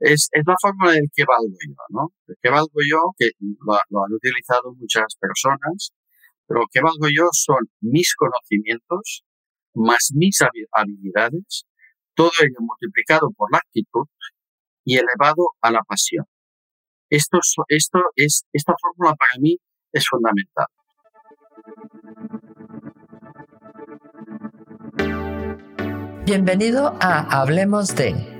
es, es la del que valgo yo, ¿no? Que valgo yo, que lo, han utilizado muchas personas, pero que valgo yo son mis conocimientos más mis habilidades, todo ello multiplicado por la actitud y elevado a la pasión. Esto, esto es, esta fórmula para mí es fundamental. Bienvenido a Hablemos de,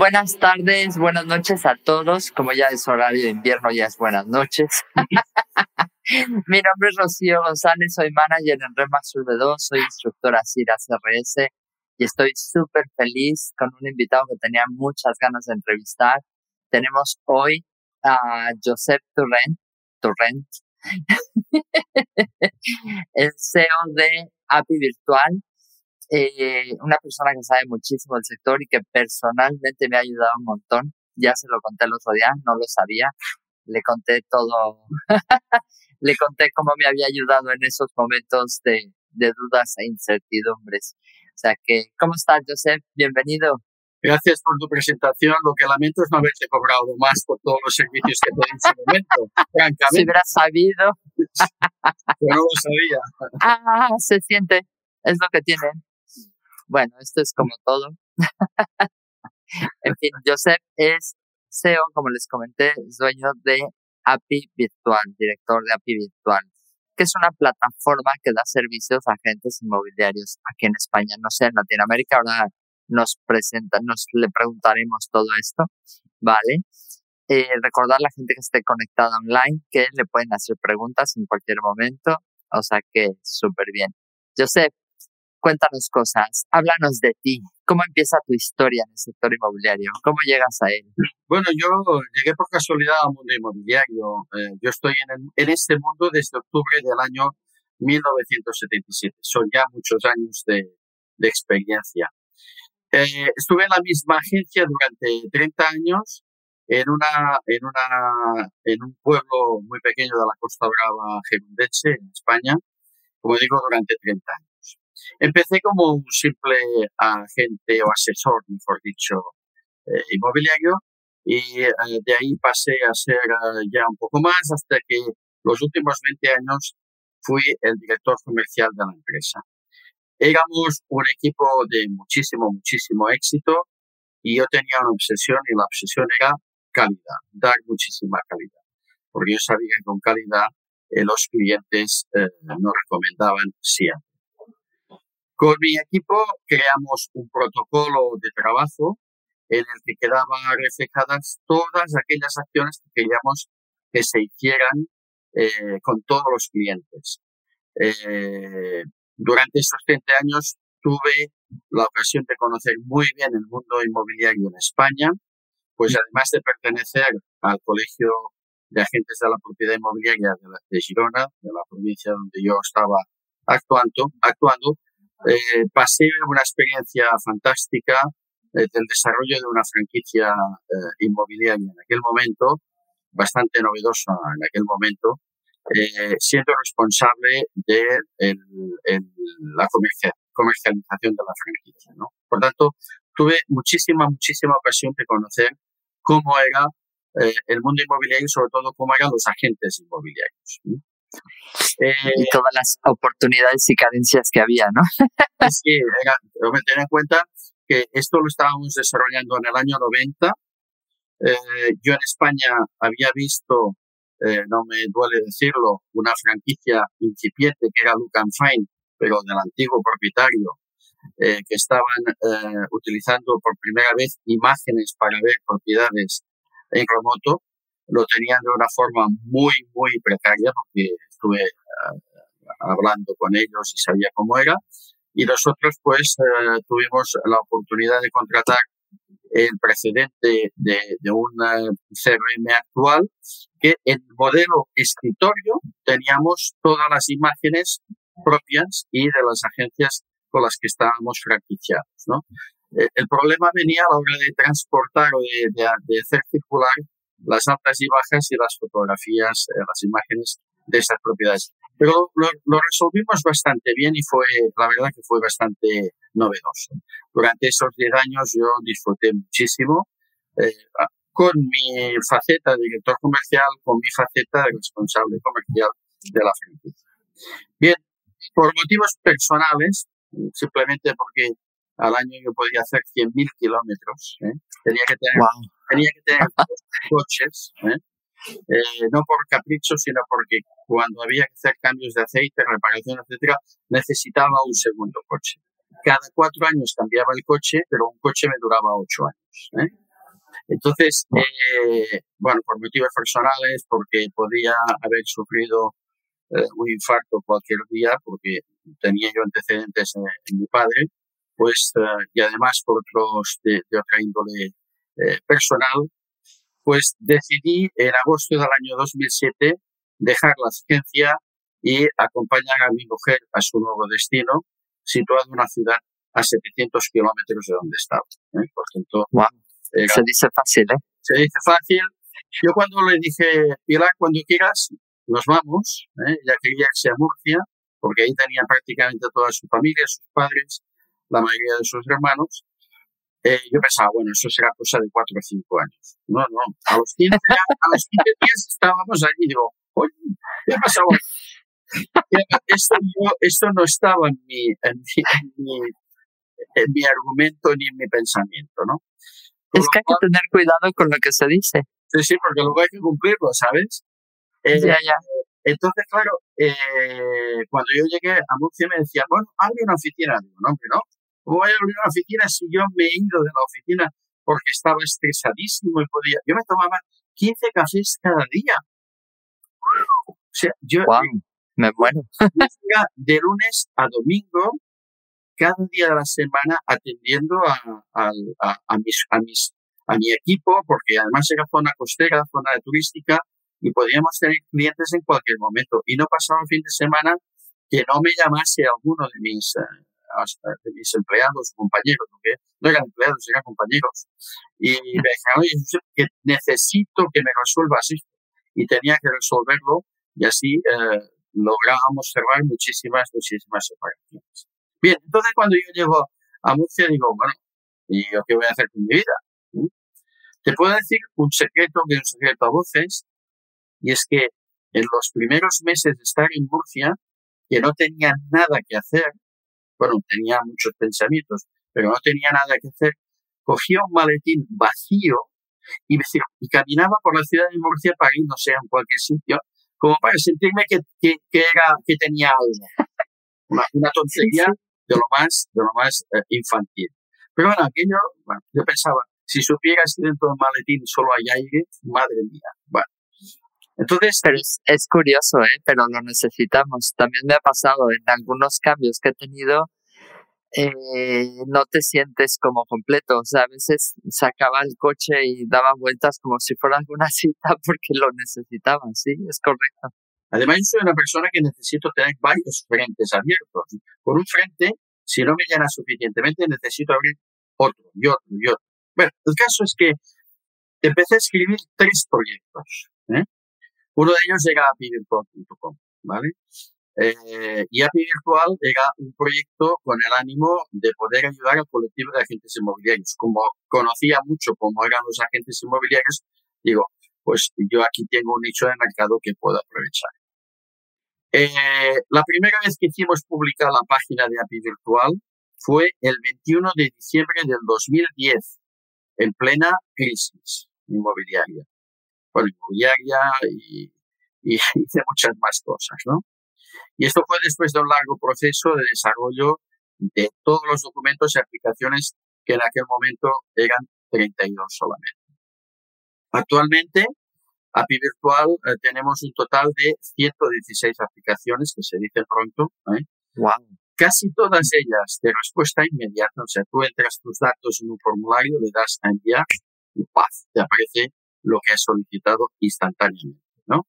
Buenas tardes, buenas noches a todos. Como ya es horario de invierno, ya es buenas noches. Mi nombre es Rocío González, soy manager en Remax Sur de 2, soy instructora CIRA CRS y estoy súper feliz con un invitado que tenía muchas ganas de entrevistar. Tenemos hoy a Josep Torrent, Torrent el CEO de API Virtual, eh, una persona que sabe muchísimo del sector y que personalmente me ha ayudado un montón. Ya se lo conté el otro día, no lo sabía. Le conté todo, le conté cómo me había ayudado en esos momentos de, de dudas e incertidumbres. O sea que, ¿cómo estás, Joseph? Bienvenido. Gracias por tu presentación. Lo que lamento es no haberte cobrado más por todos los servicios que te di en ese momento. Francamente. Si hubieras sabido. Pero no lo sabía. Ah, se siente. Es lo que tienen. Bueno, esto es como todo. en fin, Joseph es CEO, como les comenté, es dueño de API Virtual, director de API Virtual, que es una plataforma que da servicios a agentes inmobiliarios aquí en España, no sé, en Latinoamérica. Ahora nos presenta, nos le preguntaremos todo esto, ¿vale? Eh, recordar a la gente que esté conectada online que le pueden hacer preguntas en cualquier momento, o sea que súper bien. Joseph, Cuéntanos cosas, háblanos de ti. ¿Cómo empieza tu historia en el sector inmobiliario? ¿Cómo llegas a él? Bueno, yo llegué por casualidad al mundo inmobiliario. Eh, yo estoy en, en, este mundo desde octubre del año 1977. Son ya muchos años de, de experiencia. Eh, estuve en la misma agencia durante 30 años en una, en una, en un pueblo muy pequeño de la Costa Brava gerundense, en España, como digo, durante 30 años. Empecé como un simple agente o asesor, mejor dicho, eh, inmobiliario y eh, de ahí pasé a ser eh, ya un poco más hasta que los últimos 20 años fui el director comercial de la empresa. Éramos un equipo de muchísimo, muchísimo éxito y yo tenía una obsesión y la obsesión era calidad, dar muchísima calidad, porque yo sabía que con calidad los clientes nos recomendaban siempre. Con mi equipo creamos un protocolo de trabajo en el que quedaban reflejadas todas aquellas acciones que queríamos que se hicieran eh, con todos los clientes. Eh, durante esos 30 años tuve la ocasión de conocer muy bien el mundo inmobiliario en España, pues además de pertenecer al Colegio de Agentes de la Propiedad Inmobiliaria de, de Girona, de la provincia donde yo estaba actuando, actuando eh, pasé una experiencia fantástica eh, del desarrollo de una franquicia eh, inmobiliaria en aquel momento, bastante novedosa en aquel momento, eh, siendo responsable de el, el, la comercialización de la franquicia. ¿no? Por tanto, tuve muchísima, muchísima ocasión de conocer cómo era eh, el mundo inmobiliario y sobre todo cómo eran los agentes inmobiliarios. ¿no? Eh, y todas las oportunidades y carencias que había, ¿no? sí, era, tener en cuenta que esto lo estábamos desarrollando en el año 90. Eh, yo en España había visto, eh, no me duele decirlo, una franquicia incipiente que era Lucan Fine, pero del antiguo propietario, eh, que estaban eh, utilizando por primera vez imágenes para ver propiedades en remoto lo tenían de una forma muy, muy precaria porque estuve uh, hablando con ellos y sabía cómo era. Y nosotros pues uh, tuvimos la oportunidad de contratar el precedente de, un CRM actual, que en modelo escritorio teníamos todas las imágenes propias y de las agencias con las que estábamos franquiciados. ¿no? Eh, el problema venía a la hora de transportar o de, hacer circular las altas y bajas y las fotografías, eh, las imágenes de esas propiedades. Pero lo, resolvimos bastante bien y fue, la verdad que fue bastante novedoso. Durante esos 10 años yo disfruté muchísimo eh, con mi faceta de director comercial, con mi faceta de responsable comercial de la franquicia. Bien, por motivos personales, simplemente porque al año yo podía hacer 100.000 kilómetros. ¿eh? Tenía que tener, tenía que tener dos coches, ¿eh? ¿eh? no por capricho, sino porque cuando había que hacer cambios de aceite, reparación, etcétera, necesitaba un segundo coche. Cada cuatro años cambiaba el coche, pero un coche me duraba ocho años. ¿eh? Entonces, eh, bueno, por motivos personales, porque podía haber sufrido un infarto cualquier día, porque tenía yo antecedentes en mi padre, pues, eh, y además por otros de, otra índole eh, personal, pues decidí en agosto del año 2007 dejar la agencia y acompañar a mi mujer a su nuevo destino, situado en una ciudad a 700 kilómetros de donde estaba. ¿eh? Por tanto, se dice fácil, ¿eh? Se dice fácil. Yo cuando le dije, Pilar, cuando quieras, nos vamos, ¿eh? ya quería irse a Murcia, porque ahí tenía prácticamente toda su familia, sus padres, la mayoría de sus hermanos, eh, yo pensaba, bueno, eso será cosa de cuatro o cinco años. No, no, a los 15, a los 15 días estábamos allí y digo, oye, ¿qué ha pasado? Esto, esto no estaba en mi, en, mi, en, mi, argumento ni en mi pensamiento, ¿no? es que hay que tener cuidado con lo que se dice. Sí, sí, porque luego hay que cumplirlo, ¿sabes? Eh, ya, ya. Entonces, claro, eh, cuando yo llegué a Murcia me decía, bueno, abre una oficina. Digo, no, hombre, no. ¿Cómo voy a abrir una oficina si yo me he ido de la oficina porque estaba estresadísimo y podía... Yo me tomaba 15 cafés cada día. O sea, yo... me muero. de lunes a domingo, cada día de la semana, atendiendo a, a, mis, a, mis, a mi equipo, porque además era zona costera, zona turística, y podíamos tener clientes en cualquier momento. Y no pasaba un fin de semana que no me llamase alguno de mis, eh, de mis empleados, compañeros, porque no eran empleados, eran compañeros. Y me dijeron, oye, que necesito que me resuelvas esto. Y tenía que resolverlo y así eh, lográbamos cerrar muchísimas, muchísimas operaciones. Bien, entonces cuando yo llego a Murcia digo, bueno, ¿y yo qué voy a hacer con mi vida? ¿Mm? Te puedo decir un secreto que es un secreto a voces, y es que en los primeros meses de estar en Murcia, que no tenía nada que hacer, bueno, tenía muchos pensamientos, pero no tenía nada que hacer, cogía un maletín vacío y, y caminaba por la ciudad de Murcia para ir, no sé, en cualquier sitio, como para sentirme que, que, era, que tenía algo. Una, tontería de lo más, de lo más eh, infantil. Pero bueno, aquello, bueno, yo pensaba, si supieras que dentro del maletín solo hay aire, madre mía. Bueno, entonces, pero es, curioso, ¿eh? pero lo necesitamos. También me ha pasado en algunos cambios que he tenido, eh, no te sientes como completo. O sea, a veces sacaba el coche y daba vueltas como si fuera alguna cita porque lo necesitaba, sí, es correcto. Además, yo soy una persona que necesito tener varios frentes abiertos. Por un frente, si no me llena suficientemente, necesito abrir otro y otro y otro. Bueno, el caso es que empecé a escribir tres proyectos. ¿eh? Uno de ellos era apivirtual.com, ¿vale? Eh, y API Virtual era un proyecto con el ánimo de poder ayudar al colectivo de agentes inmobiliarios. Como conocía mucho cómo eran los agentes inmobiliarios, digo, pues yo aquí tengo un nicho de mercado que puedo aprovechar. Eh, la primera vez que hicimos publicar la página de API Virtual fue el 21 de diciembre del 2010, en plena crisis inmobiliaria bueno, inmobiliaria y, y, de muchas más cosas, ¿no? Y esto fue después de un largo proceso de desarrollo de todos los documentos y aplicaciones que en aquel momento eran 32 solamente. Actualmente, API Virtual eh, tenemos un total de 116 aplicaciones, que se dice pronto. ¿eh? Wow. casi todas ellas de respuesta inmediata, o sea, tú entras tus datos en un formulario, le das a enviar y ¡paz! te aparece lo que has solicitado instantáneamente, ¿no?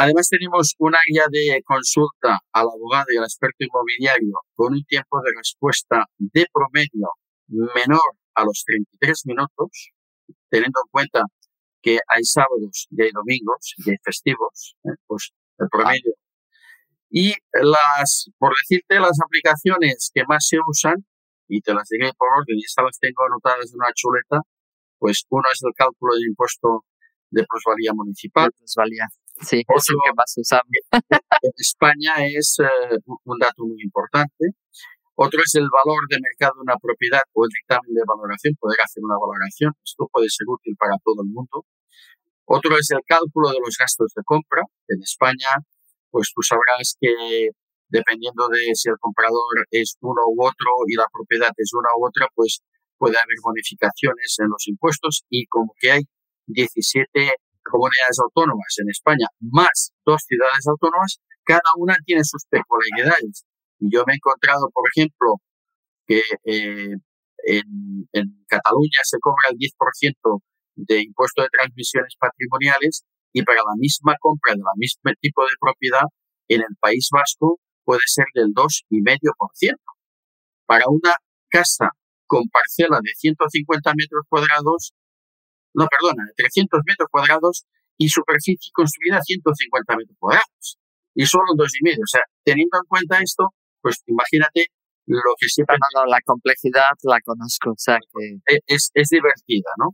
Además tenemos un área de consulta al abogado y al experto inmobiliario con un tiempo de respuesta de promedio menor a los 33 minutos, teniendo en cuenta que hay sábados y hay domingos y hay festivos, ¿eh? pues el promedio. Y las, por decirte, las aplicaciones que más se usan, y te las diré por orden, y estas las tengo anotadas en una chuleta, pues uno es el cálculo del impuesto de plusvalía municipal. plusvalía, sí, es el que más usamos. en España es eh, un dato muy importante. Otro es el valor de mercado de una propiedad o el dictamen de valoración, poder hacer una valoración. Esto puede ser útil para todo el mundo. Otro es el cálculo de los gastos de compra. En España, pues tú sabrás que dependiendo de si el comprador es uno u otro y la propiedad es una u otra, pues puede haber bonificaciones en los impuestos y como que hay 17 comunidades autónomas en España, más dos ciudades autónomas, cada una tiene sus peculiaridades. Y yo me he encontrado, por ejemplo, que eh, en, en, Cataluña se cobra el 10% de impuesto de transmisiones patrimoniales y para la misma compra de la misma tipo de propiedad en el País Vasco puede ser del 2,5%. Para una casa con parcela de 150 metros cuadrados, no, perdona, de 300 metros cuadrados y superficie construida 150 metros cuadrados. Y solo dos y medio. O sea, teniendo en cuenta esto, pues imagínate lo que siempre... No, la complejidad la conozco, o sea que... E, es, es divertida, ¿no?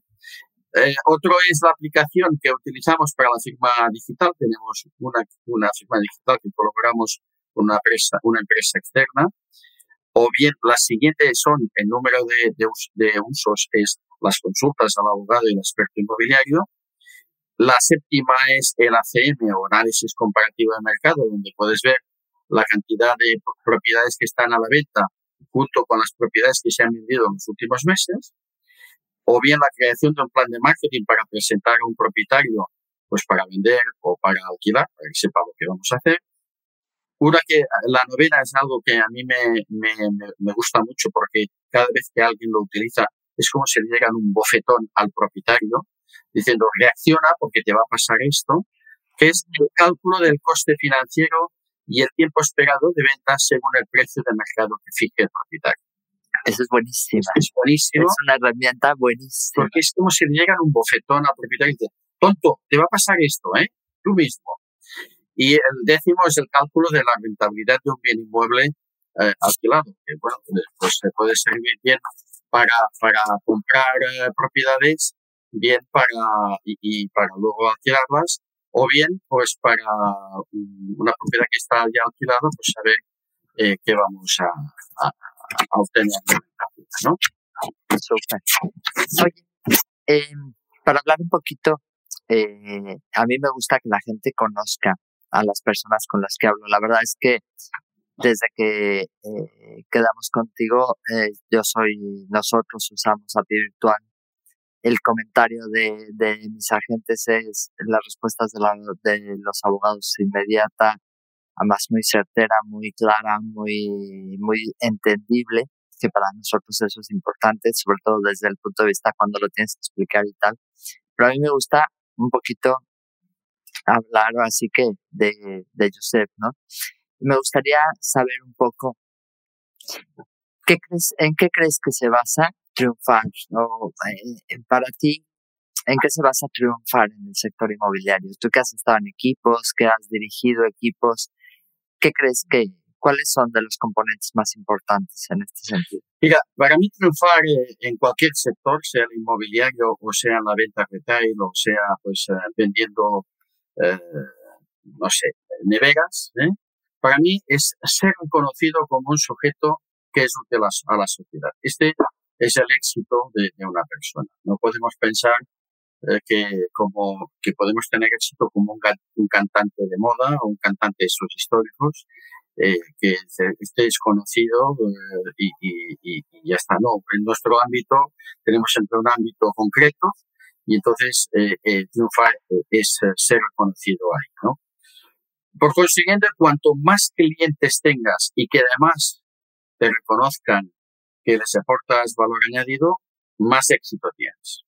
Eh, otro es la aplicación que utilizamos para la firma digital. Tenemos una, una firma digital que colaboramos con una empresa, una empresa externa. O bien, las siguientes son el número de, de, de usos, es las consultas al abogado y al experto inmobiliario. La séptima es el ACM o análisis comparativo de mercado, donde puedes ver la cantidad de propiedades que están a la venta junto con las propiedades que se han vendido en los últimos meses, o bien la creación de un plan de marketing para presentar a un propietario, pues para vender o para alquilar, para que sepa lo que vamos a hacer. Una que la novena es algo que a mí me, me, me gusta mucho porque cada vez que alguien lo utiliza es como si le llegan un bofetón al propietario diciendo reacciona porque te va a pasar esto, que es el cálculo del coste financiero y el tiempo esperado de venta según el precio de mercado que fije el propietario. Eso es buenísimo. Es, buenísimo. Es una herramienta buenísima. Porque es como si le llegan un bofetón al propietario y dice, tonto, te va a pasar esto, ¿eh? Tú mismo. Y el décimo es el cálculo de la rentabilidad de un bien inmueble eh, alquilado, que bueno, pues se puede servir bien para, para comprar eh, propiedades, bien para, y, para luego alquilarlas, o bien pues para una propiedad que está ya alquilada, pues saber eh, qué vamos a, obtener ¿no? Oye, eh, para hablar un poquito, eh, a mí me gusta que la gente conozca a las personas con las que hablo. La verdad es que desde que eh, quedamos contigo, eh, yo soy, nosotros usamos API Virtual el comentario de, de mis agentes es las respuestas de, los abogados inmediata, además muy certera, muy clara, muy, muy entendible, que para nosotros eso es importante, sobre todo desde el punto de vista cuando lo tienes que explicar y tal. Pero a mí me gusta un poquito hablar así que de, de Joseph, ¿no? Me gustaría saber un poco ¿qué crees, ¿en qué crees que se basa triunfar? ¿no? Eh, para ti, ¿en qué se basa triunfar en el sector inmobiliario? Tú que has estado en equipos, que has dirigido equipos, ¿qué crees que, cuáles son de los componentes más importantes en este sentido? Mira, para mí triunfar eh, en cualquier sector, sea el inmobiliario o sea la venta retail o sea pues eh, vendiendo, no sé, neveras, para mí es ser reconocido como un sujeto que es útil a la sociedad. Este es el éxito de, una persona. No podemos pensar eh, que como que podemos tener éxito como un, cantante de moda o un cantante de sus históricos eh, que esté conocido eh, y, ya está. No, en nuestro ámbito tenemos siempre un ámbito concreto y entonces triunfar es ser reconocido ahí, ¿no? Por consiguiente, cuanto más clientes tengas y que además te reconozcan que les aportas valor añadido, más éxito tienes.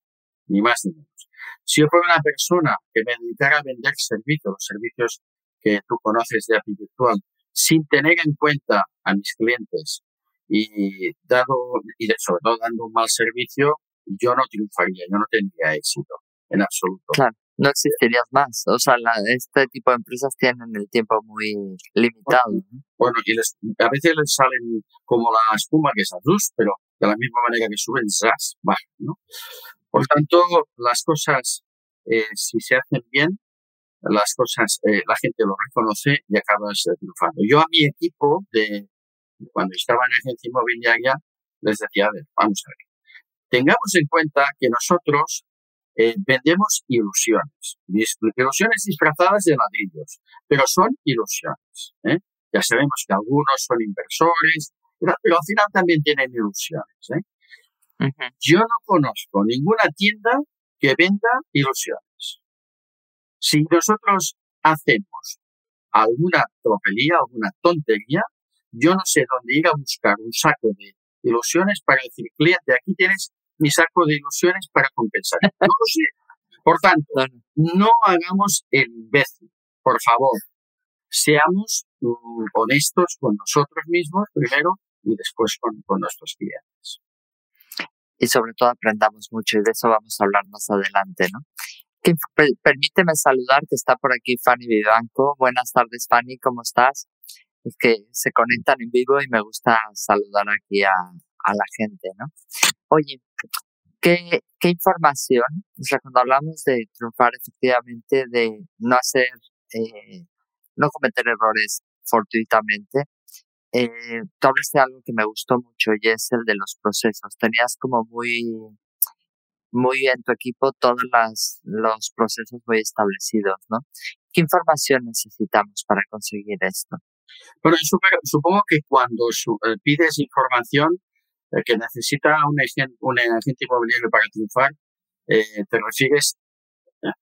Ni más ni menos. Si yo fuera una persona que me dedicara a vender servicios, los servicios que tú conoces de API Virtual, sin tener en cuenta a mis clientes y dado y sobre todo dando un mal servicio, yo no triunfaría, yo no tendría éxito en absoluto. Claro, no existirías más. O sea, este tipo de empresas tienen el tiempo muy limitado. Bueno, y a veces les salen como la espuma que es luz, pero de la misma manera que suben, zas, bajan, ¿no? Por tanto, las cosas, eh, si se hacen bien, las cosas, eh, la gente lo reconoce y acabas triunfando. Yo a mi equipo de, cuando estaba en agencia inmobiliaria, les decía, a ver, vamos a ver. Tengamos en cuenta que nosotros eh, vendemos ilusiones, ilusiones disfrazadas de ladrillos, pero son ilusiones. ¿eh? Ya sabemos que algunos son inversores, pero al final también tienen ilusiones. ¿eh? Yo no conozco ninguna tienda que venda ilusiones. Si nosotros hacemos alguna tropelía, alguna tontería, yo no sé dónde ir a buscar un saco de ilusiones para decir, cliente, aquí tienes mi saco de ilusiones para compensar. No lo sé. Por tanto, no hagamos el imbécil, por favor. Seamos mm, honestos con nosotros mismos primero y después con, con nuestros clientes. Y sobre todo aprendamos mucho y de eso vamos a hablar más adelante, ¿no? permíteme saludar que está por aquí Fanny Vivanco. Buenas tardes, Fanny, ¿cómo estás? Es que se conectan en vivo y me gusta saludar aquí a, a la gente, ¿no? Oye, ¿qué, ¿qué información? O sea, cuando hablamos de triunfar efectivamente, de no hacer, eh, no cometer errores fortuitamente, eh, tú hablaste de algo que me gustó mucho y es el de los procesos. Tenías como muy, muy en tu equipo todos las, los procesos muy establecidos, ¿no? ¿Qué información necesitamos para conseguir esto? Bueno, supongo que cuando eh, pides información, el que necesita un agente, un agente inmobiliario para triunfar, eh, te refieres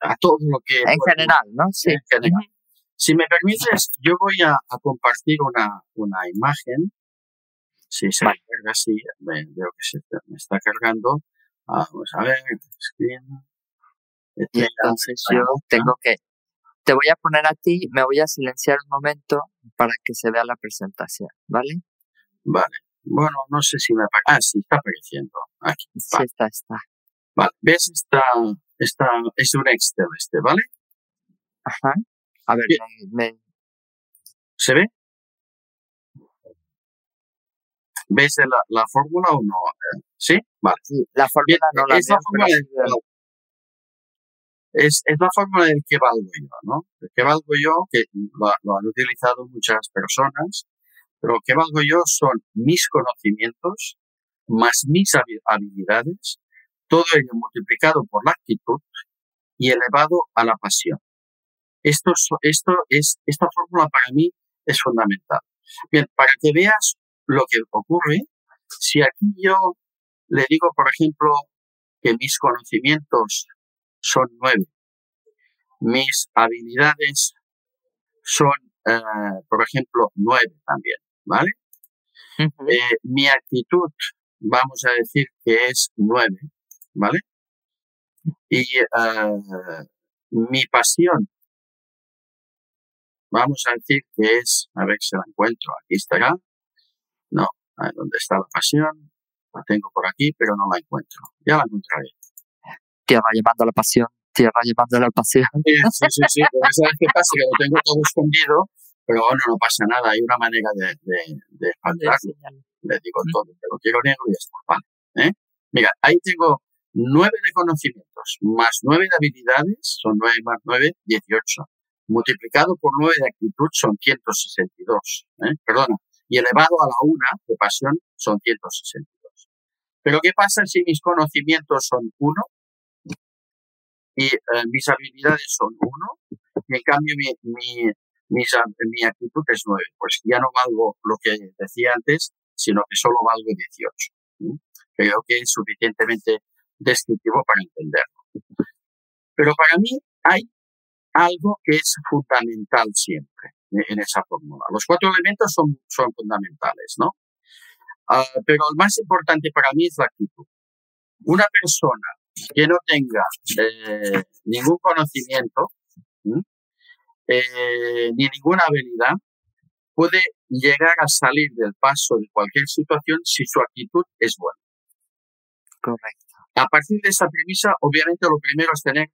a todo lo que... En general, ¿no? Sí. En general. Si me permites, yo voy a, compartir una, una imagen. Si se carga así, veo que se me está cargando. Vamos a ver, screen. entonces yo tengo que, te voy a poner a ti, me voy a silenciar un momento para que se vea la presentación, ¿vale? Vale. Bueno, no sé si me aparece. Ah, sí, está apareciendo. Aquí. Sí, está, está. Vale, ¿ves? Esta, esta, es un Excel este, ¿vale? Ajá. A ver, me, ¿se ve? ¿Ves la, la fórmula o no? ¿Sí? Vale. la fórmula no la es la fórmula del, es, es, la fórmula del que valgo yo, ¿no? El que valgo yo, que lo, lo han utilizado muchas personas, lo que valgo yo son mis conocimientos más mis habilidades, todo ello multiplicado por la actitud y elevado a la pasión. Esto, esto es, esta fórmula para mí es fundamental. Bien, para que veas lo que ocurre, si aquí yo le digo, por ejemplo, que mis conocimientos son nueve, mis habilidades son, eh, por ejemplo, nueve también, ¿vale? Eh, mi actitud, vamos a decir que es nueve, ¿vale? Y eh, mi pasión, vamos a decir que es, a ver si la encuentro, aquí estará. No, ¿dónde está la pasión? La tengo por aquí, pero no la encuentro. Ya la encontraré. Tierra llevando la pasión, tierra llevando la pasión. Sí, sí, sí, sí. Pero ¿sabes qué pasa? Que lo tengo todo escondido pero bueno, no pasa nada, hay una manera de, de, de Le digo todo, pero quiero negro y está. Vale, ¿eh? Mira, ahí tengo nueve de conocimientos, más nueve de habilidades, son nueve más nueve, dieciocho. Multiplicado por nueve de actitud son 162. ¿eh? Perdona. Y elevado a la una de pasión son 162. Pero ¿qué pasa si mis conocimientos son uno y eh, mis habilidades son uno? Y en cambio mi, mi, mi, actitud es 9. Pues ya no valgo lo que decía antes, sino que solo valgo 18. Creo que es suficientemente descriptivo para entenderlo. Pero para mí hay algo que es fundamental siempre. en esa fórmula. Los cuatro elementos son, son fundamentales, ¿no? Ah, pero el más importante para mí es la actitud. Una persona que no tenga eh, ningún conocimiento eh, ni ninguna habilidad puede llegar a salir del paso de cualquier situación si su actitud es buena. Correcto. A partir de esa premisa, obviamente lo primero es tener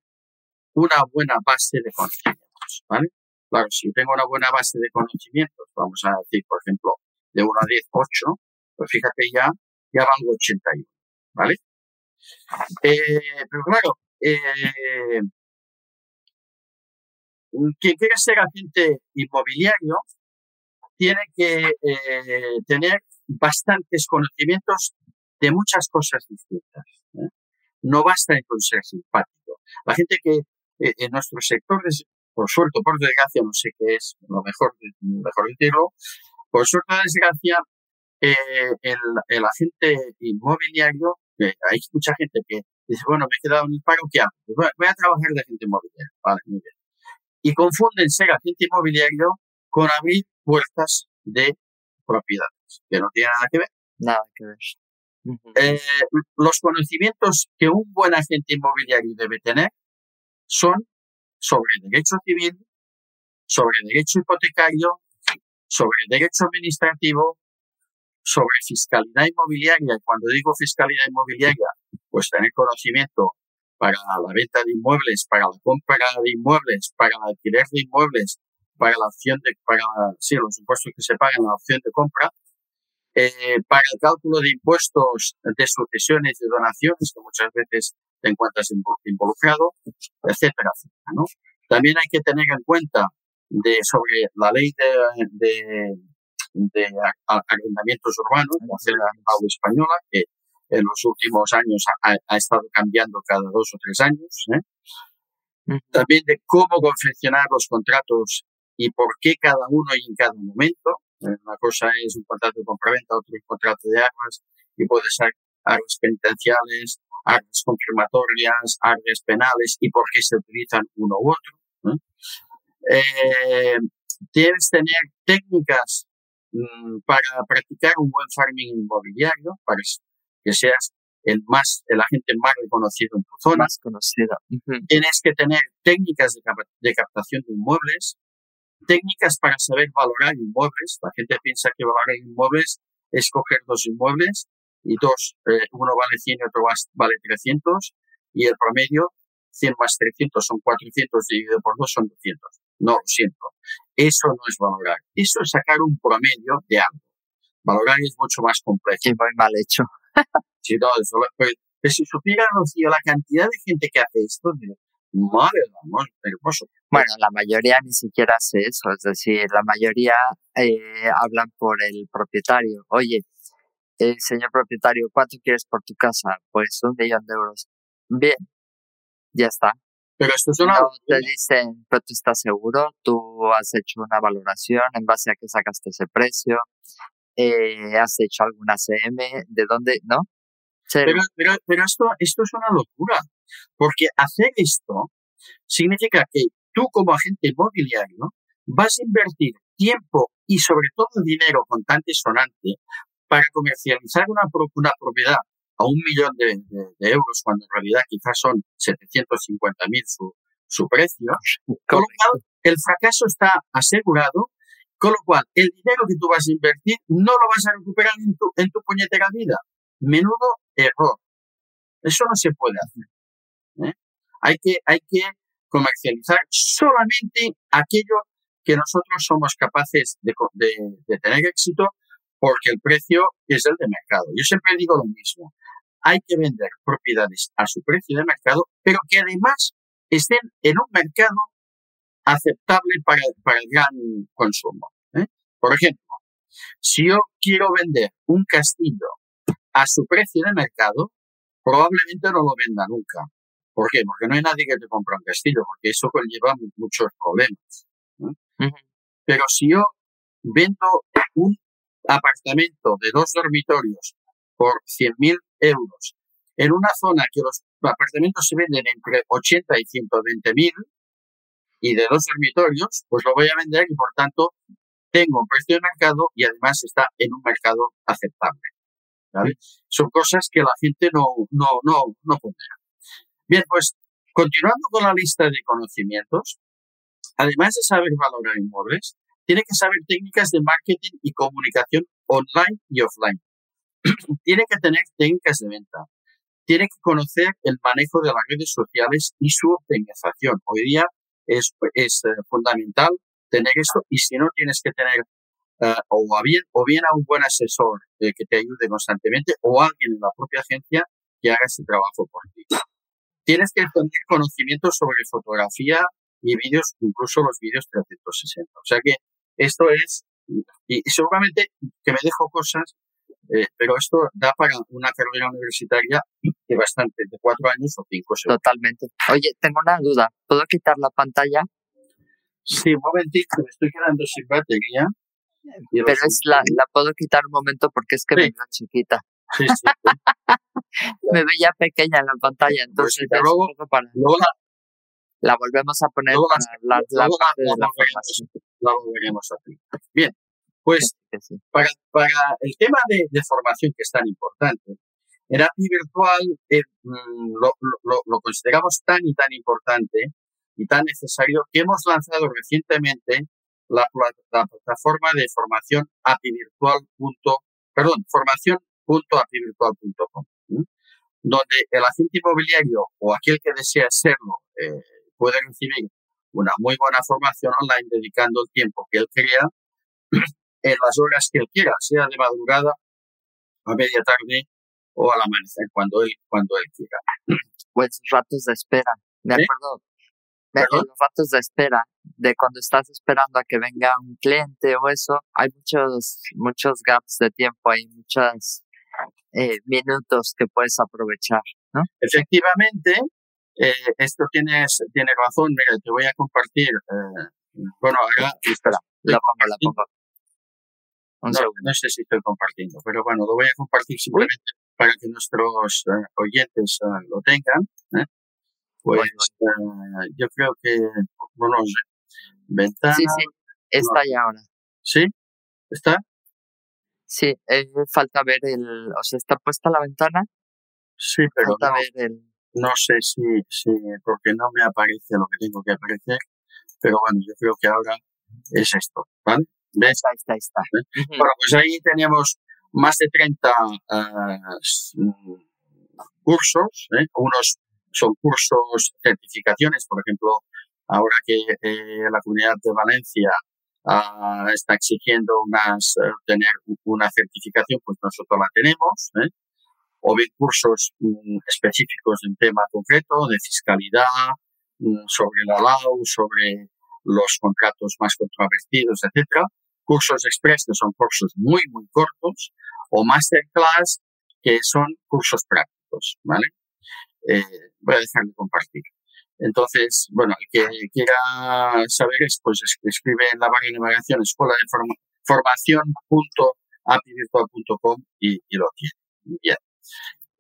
una buena base de conocimientos, ¿vale? Claro, si tengo una buena base de conocimientos, vamos a decir, por ejemplo, de 1 a 10, 8, pues fíjate ya, ya valgo 81, ¿vale? Eh, pero claro, eh, quien quiere ser agente inmobiliario tiene que eh, tener bastantes conocimientos de muchas cosas distintas. ¿eh? No basta con ser simpático. La gente que eh, en nuestro sector, por suerte por desgracia, no sé qué es lo mejor, mejor decirlo, por suerte o desgracia, el, el, agente inmobiliario, hay mucha gente que dice, bueno, me he quedado en el paro, ¿qué hago? Pues voy a trabajar de agente inmobiliario. Vale, muy bien y confunden ser agente inmobiliario con abrir puertas de propiedades, que no tiene nada que ver. Nada que ver. Eh, los conocimientos que un buen agente inmobiliario debe tener son sobre derecho civil, sobre derecho hipotecario, sobre derecho administrativo, sobre fiscalidad inmobiliaria. Y cuando digo fiscalidad inmobiliaria, pues tener conocimiento para la venta de inmuebles, para la compra de inmuebles, para el alquiler de inmuebles, para la opción de, para, sí, los impuestos que se pagan, la opción de compra, eh, para el cálculo de impuestos de sucesiones y donaciones, que muchas veces te encuentras involucrado, etcétera, etcétera, ¿no? También hay que tener en cuenta de, sobre la ley de, de, de arrendamientos urbanos, la ley española, que en los últimos años ha, estado cambiando cada dos o tres años. ¿eh? También de cómo confeccionar los contratos y por qué cada uno y en cada momento. Eh, una cosa es un contrato de compraventa, otro un contrato de armas y puede ser armas penitenciales, armas confirmatorias, armas penales y por qué se utilizan uno u otro. Eh, debes tener técnicas mm, para practicar un buen farming inmobiliario, para que seas el más, el agente más reconocido en tu zona. Más conocido. Tienes que tener técnicas de, captación de inmuebles, técnicas para saber valorar inmuebles. La gente piensa que valorar inmuebles es coger dos inmuebles y dos, eh, uno vale 100 y otro vale 300 y el promedio 100 más 300 son 400 dividido por dos son 200. No, lo siento. Eso no es valorar. Eso es sacar un promedio de algo. Valorar es mucho más complejo. Y muy mal hecho sí, no, eso, pues, si supieran, la cantidad de gente que hace esto, madre hermoso. Bueno, la mayoría ni siquiera hace eso, es decir, la mayoría eh, hablan por el propietario. Oye, eh, señor propietario, ¿cuánto quieres por tu casa? Pues un millón de euros. Bien, ya está. Pero esto es una... No te dicen, pero tú estás seguro, tú has hecho una valoración en base a que sacaste ese precio, eh, has hecho alguna CM, de dónde, ¿no? Pero, pero, pero, esto, esto es una locura, porque hacer esto significa que tú como agente inmobiliario vas a invertir tiempo y sobre todo dinero contante sonante para comercializar una, una propiedad a un millón de, euros cuando en realidad quizás son 750 mil su, su precio. Con lo cual, el fracaso está asegurado con lo cual, el dinero que tú vas a invertir no lo vas a recuperar en tu, en tu puñetera vida. Menudo error. Eso no se puede hacer. ¿eh? Hay, que, hay que comercializar solamente aquello que nosotros somos capaces de, de, tener éxito porque el precio es el de mercado. Yo siempre digo lo mismo. Hay que vender propiedades a su precio de mercado, pero que además estén en un mercado aceptable para, para el gran consumo. ¿eh? Por ejemplo, si yo quiero vender un castillo a su precio de mercado, probablemente no lo venda nunca. ¿Por qué? Porque no hay nadie que te compre un castillo, porque eso conlleva muchos problemas. Pero si yo vendo un apartamento de dos dormitorios por 100.000 euros en una zona que los apartamentos se venden entre 80 y 120.000, y de dos dormitorios, pues lo voy a vender y por tanto tengo un precio de mercado y además está en un mercado aceptable. Son cosas que la gente no, no, no, no pondera. Bien, pues continuando con la lista de conocimientos, además de saber valorar inmuebles, tiene que saber técnicas de marketing y comunicación online y offline. tiene que tener técnicas de venta. Tiene que conocer el manejo de las redes sociales y su optimización. Hoy día es, es eh, fundamental tener esto y si no tienes que tener uh, o, bien, o bien a un buen asesor eh, que te ayude constantemente o alguien en la propia agencia que haga ese trabajo por ti. Tienes que tener conocimiento sobre fotografía y vídeos, incluso los vídeos 360. O sea que esto es, y, seguramente que me dejo cosas, eh, pero esto da para una carrera universitaria de bastante, de cuatro años o cinco. Totalmente. Oye, tengo una duda. ¿Puedo quitar la pantalla? Sí, un momentito, me estoy quedando sin batería. Pero es la, la puedo quitar un momento porque es que me veo chiquita. Sí, sí. me veía pequeña en la pantalla, pues entonces luego, la, volvemos a poner para. La volveremos a hacer. Bien, pues para, para, el tema de, de, formación que es tan importante, en API Virtual eh, mm, lo, lo, lo, consideramos tan y tan importante y tan necesario que hemos lanzado recientemente la, plataforma de formación apivirtual. Perdón, formación.apivirtual.com, donde el agente inmobiliario o aquel que desea serlo eh, puede recibir una muy buena formación online dedicando el tiempo que él crea en las horas que él quiera, sea de madrugada, a media tarde o al amanecer, cuando él, cuando él quiera. Pues ratos de espera. De acuerdo, los ratos de espera, de cuando estás esperando a que venga un cliente o eso, hay muchos, muchos gaps de tiempo, hay muchos eh, minutos que puedes aprovechar, ¿no? Efectivamente, eh, esto tienes, tiene razón, mira, te voy a compartir, eh, bueno, ahora, espera, la pongo, la pongo. No, no, sé si estoy compartiendo, pero bueno, lo voy a compartir simplemente para que nuestros oyentes lo tengan. Pues uh, yo creo que, bueno, ventana. Sí, sí, está no. ya ahora. ¿Sí? ¿Está? Sí, eh, falta ver el, o sea, está puesta la ventana. Sí, pero falta no, ver el... no sé si, si, porque no me aparece lo que tengo que aparecer, pero bueno, yo creo que ahora es esto, ¿vale? ¿Ves? Ahí está, ahí está. ¿Eh? Bueno, pues ahí teníamos más de 30 uh, cursos, ¿eh? unos son cursos, certificaciones, por ejemplo, ahora que eh, la comunidad de Valencia uh, está exigiendo unas, tener una certificación, pues nosotros la tenemos, ¿eh? o bien cursos um, específicos de un tema concreto, de fiscalidad, um, sobre la LAU, sobre los contratos más controvertidos, etcétera. Cursos express, que son cursos muy, muy cortos, o masterclass, que son cursos prácticos, ¿vale? eh, voy a dejar de compartir. Entonces, bueno, el que quiera saber es, pues escribe en la barra de navegación escuela de forma, formación.apivirtual.com y, y lo tiene. Bien.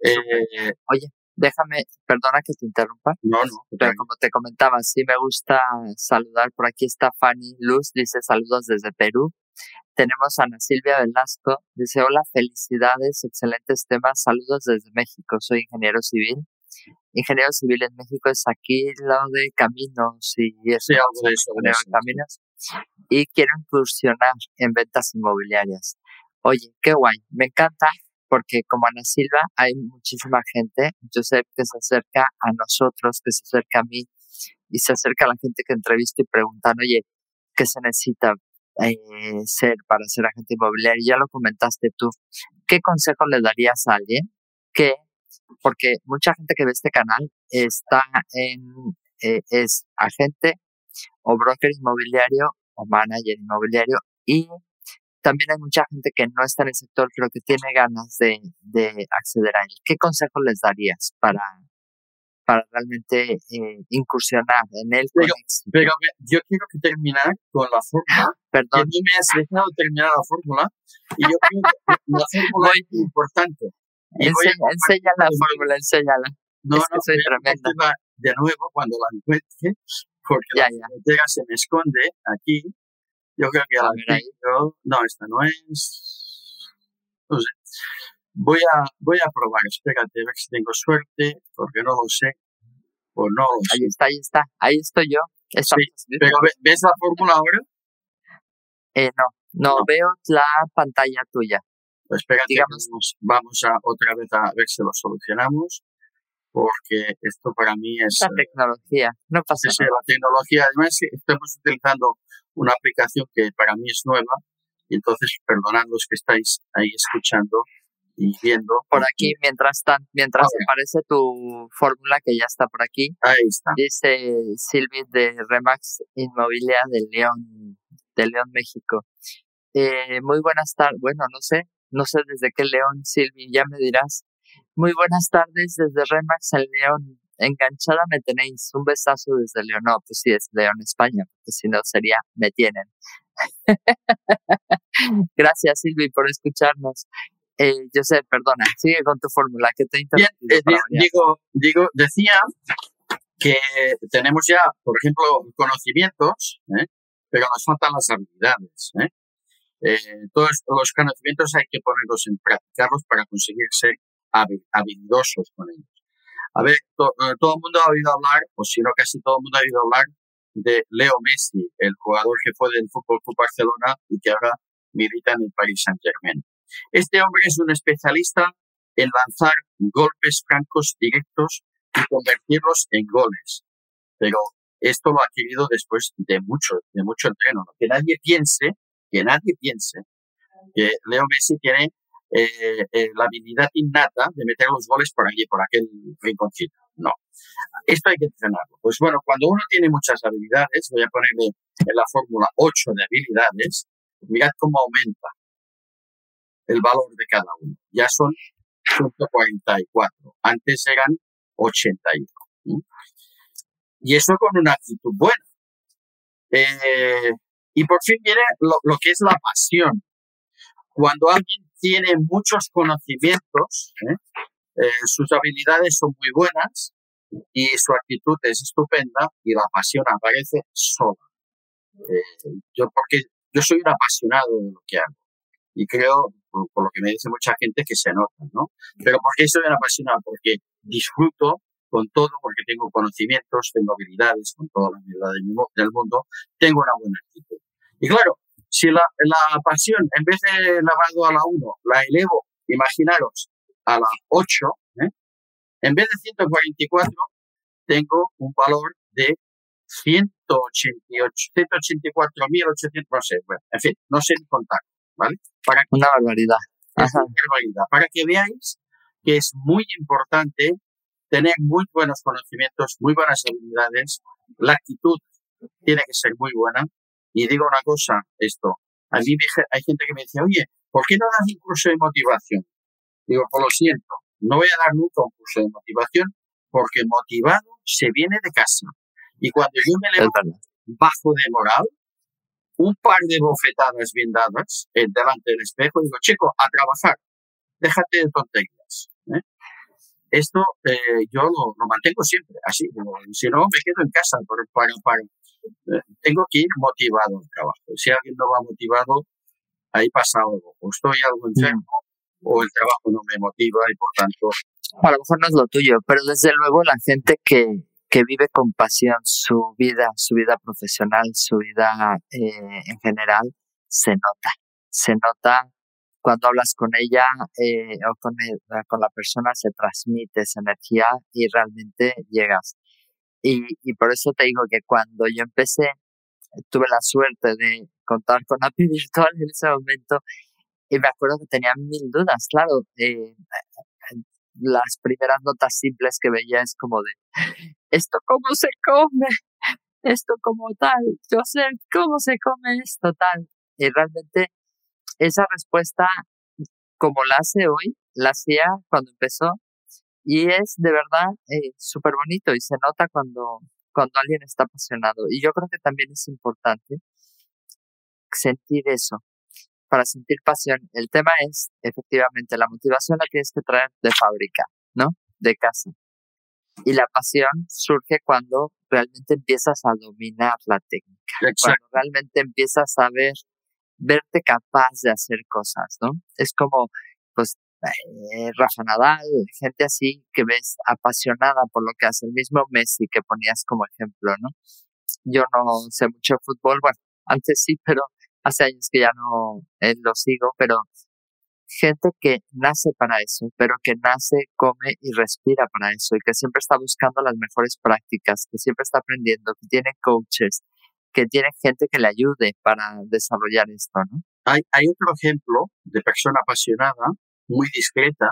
Eh, Oye, déjame, perdona que te interrumpa. No, no. Pero como te comentaba, sí me gusta saludar. Por aquí está Fanny Luz, dice saludos desde Perú. Tenemos a Ana Silvia Velasco, dice hola, felicidades, excelentes temas, saludos desde México, soy ingeniero civil ingeniero civil en México es aquí lo de caminos y eso, algo de eso, caminos y quiero incursionar en ventas inmobiliarias. Oye, qué guay, me encanta porque como Ana Silva hay muchísima gente, sé que se acerca a nosotros, que se acerca a mí y se acerca a la gente que entrevisto y preguntan, oye, ¿qué se necesita eh, ser para ser agente inmobiliario? Ya lo comentaste tú. ¿Qué consejo le darías a alguien que porque mucha gente que ve este canal está en, eh, es agente o broker inmobiliario o manager inmobiliario y también hay mucha gente que no está en el sector pero que tiene ganas de, de acceder a él. ¿Qué consejo les darías para, para realmente eh, incursionar en él? Pero, pero, yo quiero que terminar con la fórmula. Perdón. Que me has dejado terminar la fórmula y yo creo que la fórmula es importante. Enseña, enseña la fórmula, enséñala. No, es que no, soy tremenda. De nuevo, cuando la encuentre, porque la billetera se me esconde aquí. Yo creo que a, la No, esta no es. No sé. Voy a, voy a probar, espérate, a ver si tengo suerte, porque no lo sé. O no lo sé. Ahí está, ahí está. Ahí estoy yo. Sí, pero ¿ves la fórmula ahora? Eh, no, no, veo la pantalla tuya. Pues espérate, vamos, vamos a otra vez a ver si lo solucionamos porque esto para mí es... La eh, tecnología, no pasa nada. la tecnología, además estamos utilizando una aplicación que para mí es nueva, y entonces perdonad los que estáis ahí escuchando y viendo. Por aquí, mientras tan, mientras aparece tu fórmula que ya está por aquí. Ahí está. Dice Silvi de Remax Inmobiliaria de León, de León, México. Eh, muy buenas tardes. Bueno, no sé, no sé desde qué León, Silvi, ya me dirás. Muy buenas tardes desde Remax en León. Enganchada me tenéis. Un besazo desde León. No, pues sí, es León, España, porque si no sería me tienen. Gracias, Silvi, por escucharnos. Eh, yo sé, perdona, sigue con tu fórmula, que te eh, digo, digo, decía que tenemos ya, por ejemplo, conocimientos, ¿eh? pero nos faltan las habilidades. todos los conocimientos hay que ponerlos en practicarlos para conseguir ser habilidosos con ellos. A ver, eh, todo el mundo ha oído hablar, o si no casi todo el mundo ha oído hablar de Leo Messi, el jugador que fue del Fútbol Club Barcelona y que ahora milita en el Paris Saint Germain. Este hombre es un especialista en lanzar golpes francos directos y convertirlos en goles. Pero esto lo ha adquirido después de mucho, de mucho entreno. Que nadie piense, que nadie piense que Leo Messi tiene eh, eh, la habilidad innata de meter los goles por allí, por aquel rinconcito. No. Esto hay que entrenarlo. Pues bueno, cuando uno tiene muchas habilidades, voy a ponerle en la fórmula 8 de habilidades, mirad cómo aumenta el valor de cada uno. Ya son 144. Antes eran 81. Y eso con una actitud buena. Eh, y por fin viene lo, lo, que es la pasión. Cuando alguien tiene muchos conocimientos, ¿eh? Eh, sus habilidades son muy buenas y su actitud es estupenda y la pasión aparece sola. Eh, yo porque yo soy un apasionado de lo que hago y creo, por, lo que me dice mucha gente, que se nota, ¿no? Pero ¿por qué soy un apasionado? Porque disfruto con todo, porque tengo conocimientos, tengo habilidades, con toda la habilidades del mundo, tengo una buena actitud. Y claro, si la, la pasión, en vez de lavado a la 1, la elevo, imaginaros, a la 8, ¿eh? en vez de 144, tengo un valor de 188, 184.800, no sé, bueno, en fin, no sé ni contar, ¿vale? Para una barbaridad. una barbaridad. Para que veáis que es muy importante tener muy buenos conocimientos, muy buenas habilidades, la actitud tiene que ser muy buena y digo una cosa, esto, a mí hay gente que me dice, oye, ¿por qué no das un curso de motivación? Digo, pues lo siento, no voy a dar nunca un curso de motivación porque motivado se viene de casa. Y cuando yo me levanto bajo de moral, un par de bofetadas bien dadas eh, delante del espejo, digo, chico, a trabajar, déjate de tonterías. ¿eh? Esto eh, yo lo, mantengo siempre así, si no me quedo en casa para, para, tengo que ir motivado al trabajo. Si alguien no va motivado, ahí pasa algo. O estoy algo enfermo o el trabajo no me motiva y por tanto... A lo mejor no es lo tuyo, pero desde luego la gente que, que vive con pasión su vida, su vida profesional, su vida eh, en general, se nota. Se nota cuando hablas con ella eh, o con, con la persona, se transmite esa energía y realmente llegas. Y, y por eso te digo que cuando yo empecé, tuve la suerte de contar con API Virtual en ese momento y me acuerdo que tenía mil dudas, claro. Eh, las primeras notas simples que veía es como de, ¿esto cómo se come? Esto como tal, yo sé cómo se come esto tal. Y realmente esa respuesta, como la hace hoy, la hacía cuando empezó y es de verdad eh, súper bonito y se nota cuando, cuando alguien está apasionado. Y yo creo que también es importante sentir eso. Para sentir pasión, el tema es efectivamente la motivación la tienes que traer de fábrica, ¿no? De casa. Y la pasión surge cuando realmente empiezas a dominar la técnica, cuando realmente empiezas a ver, verte capaz de hacer cosas, ¿no? Es como, pues, eh, Rafa Nadal, gente así que ves apasionada por lo que hace el mismo Messi que ponías como ejemplo, ¿no? Yo no sé mucho de fútbol, bueno, antes sí, pero hace años que ya no eh, lo sigo, pero gente que nace para eso, pero que nace, come y respira para eso y que siempre está buscando las mejores prácticas, que siempre está aprendiendo, que tiene coaches, que tiene gente que le ayude para desarrollar esto, ¿no? Hay, hay otro ejemplo de persona apasionada, muy discreta,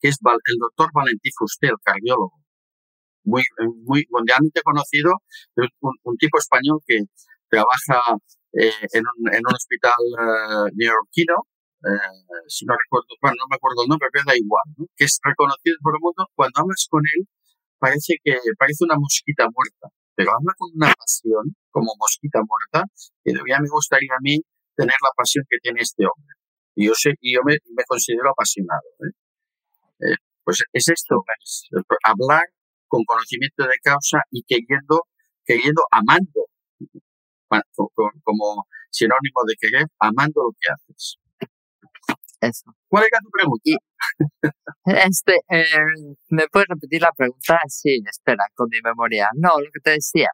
que es el doctor Valentí Fustel, cardiólogo, muy, muy mundialmente conocido, un, tipo español que trabaja eh, en, un, en, un, hospital uh, neoyorquino eh, si no recuerdo, bueno, no me acuerdo el nombre, pero da igual, que es reconocido por el mundo, cuando hablas con él parece que parece una mosquita muerta, pero habla con una pasión como mosquita muerta, que ya me gustaría a mí tener la pasión que tiene este hombre. Y yo sé, y yo me, me considero apasionado. ¿eh? Eh, pues es esto, es hablar con conocimiento de causa y queriendo, queriendo, amando, como sinónimo de querer, amando lo que haces. Eso. ¿Cuál era tu pregunta? este, eh, ¿me puedes repetir la pregunta? Sí, espera, con mi memoria. No, lo que te decía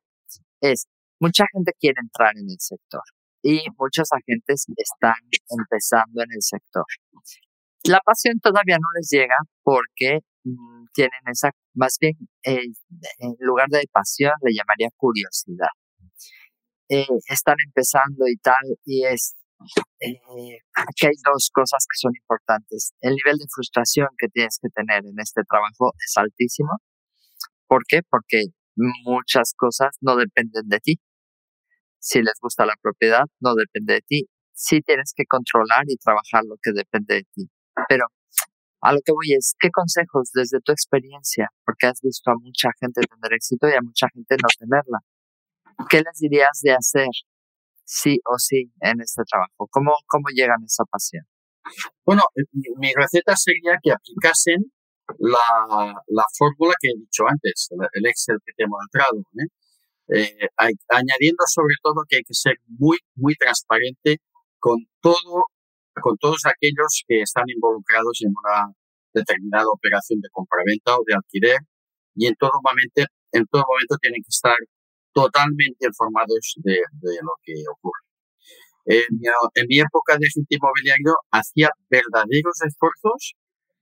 es, mucha gente quiere entrar en el sector y muchos agentes están empezando en el sector. La pasión todavía no les llega porque mm, tienen esa, más bien, eh, en lugar de pasión le llamaría curiosidad. Eh, están empezando y tal, y es eh, aquí hay dos cosas que son importantes. El nivel de frustración que tienes que tener en este trabajo es altísimo. ¿Por qué? Porque muchas cosas no dependen de ti. Si les gusta la propiedad, no depende de ti. Sí tienes que controlar y trabajar lo que depende de ti. Pero a lo que voy es, ¿qué consejos desde tu experiencia? Porque has visto a mucha gente tener éxito y a mucha gente no tenerla. ¿Qué les dirías de hacer sí o sí en este trabajo? ¿Cómo, cómo llegan a esa pasión? Bueno, eh, mi receta sería que aplicasen la, la fórmula que he dicho antes, el Excel que te he mostrado, ¿eh? Eh, añadiendo sobre todo que hay que ser muy, muy transparente con todo, con todos aquellos que están involucrados en una determinada operación de compraventa o de alquiler y en todo momento, en todo momento tienen que estar totalmente informados de, lo que ocurre. En mi, época de agente inmobiliario hacía verdaderos esfuerzos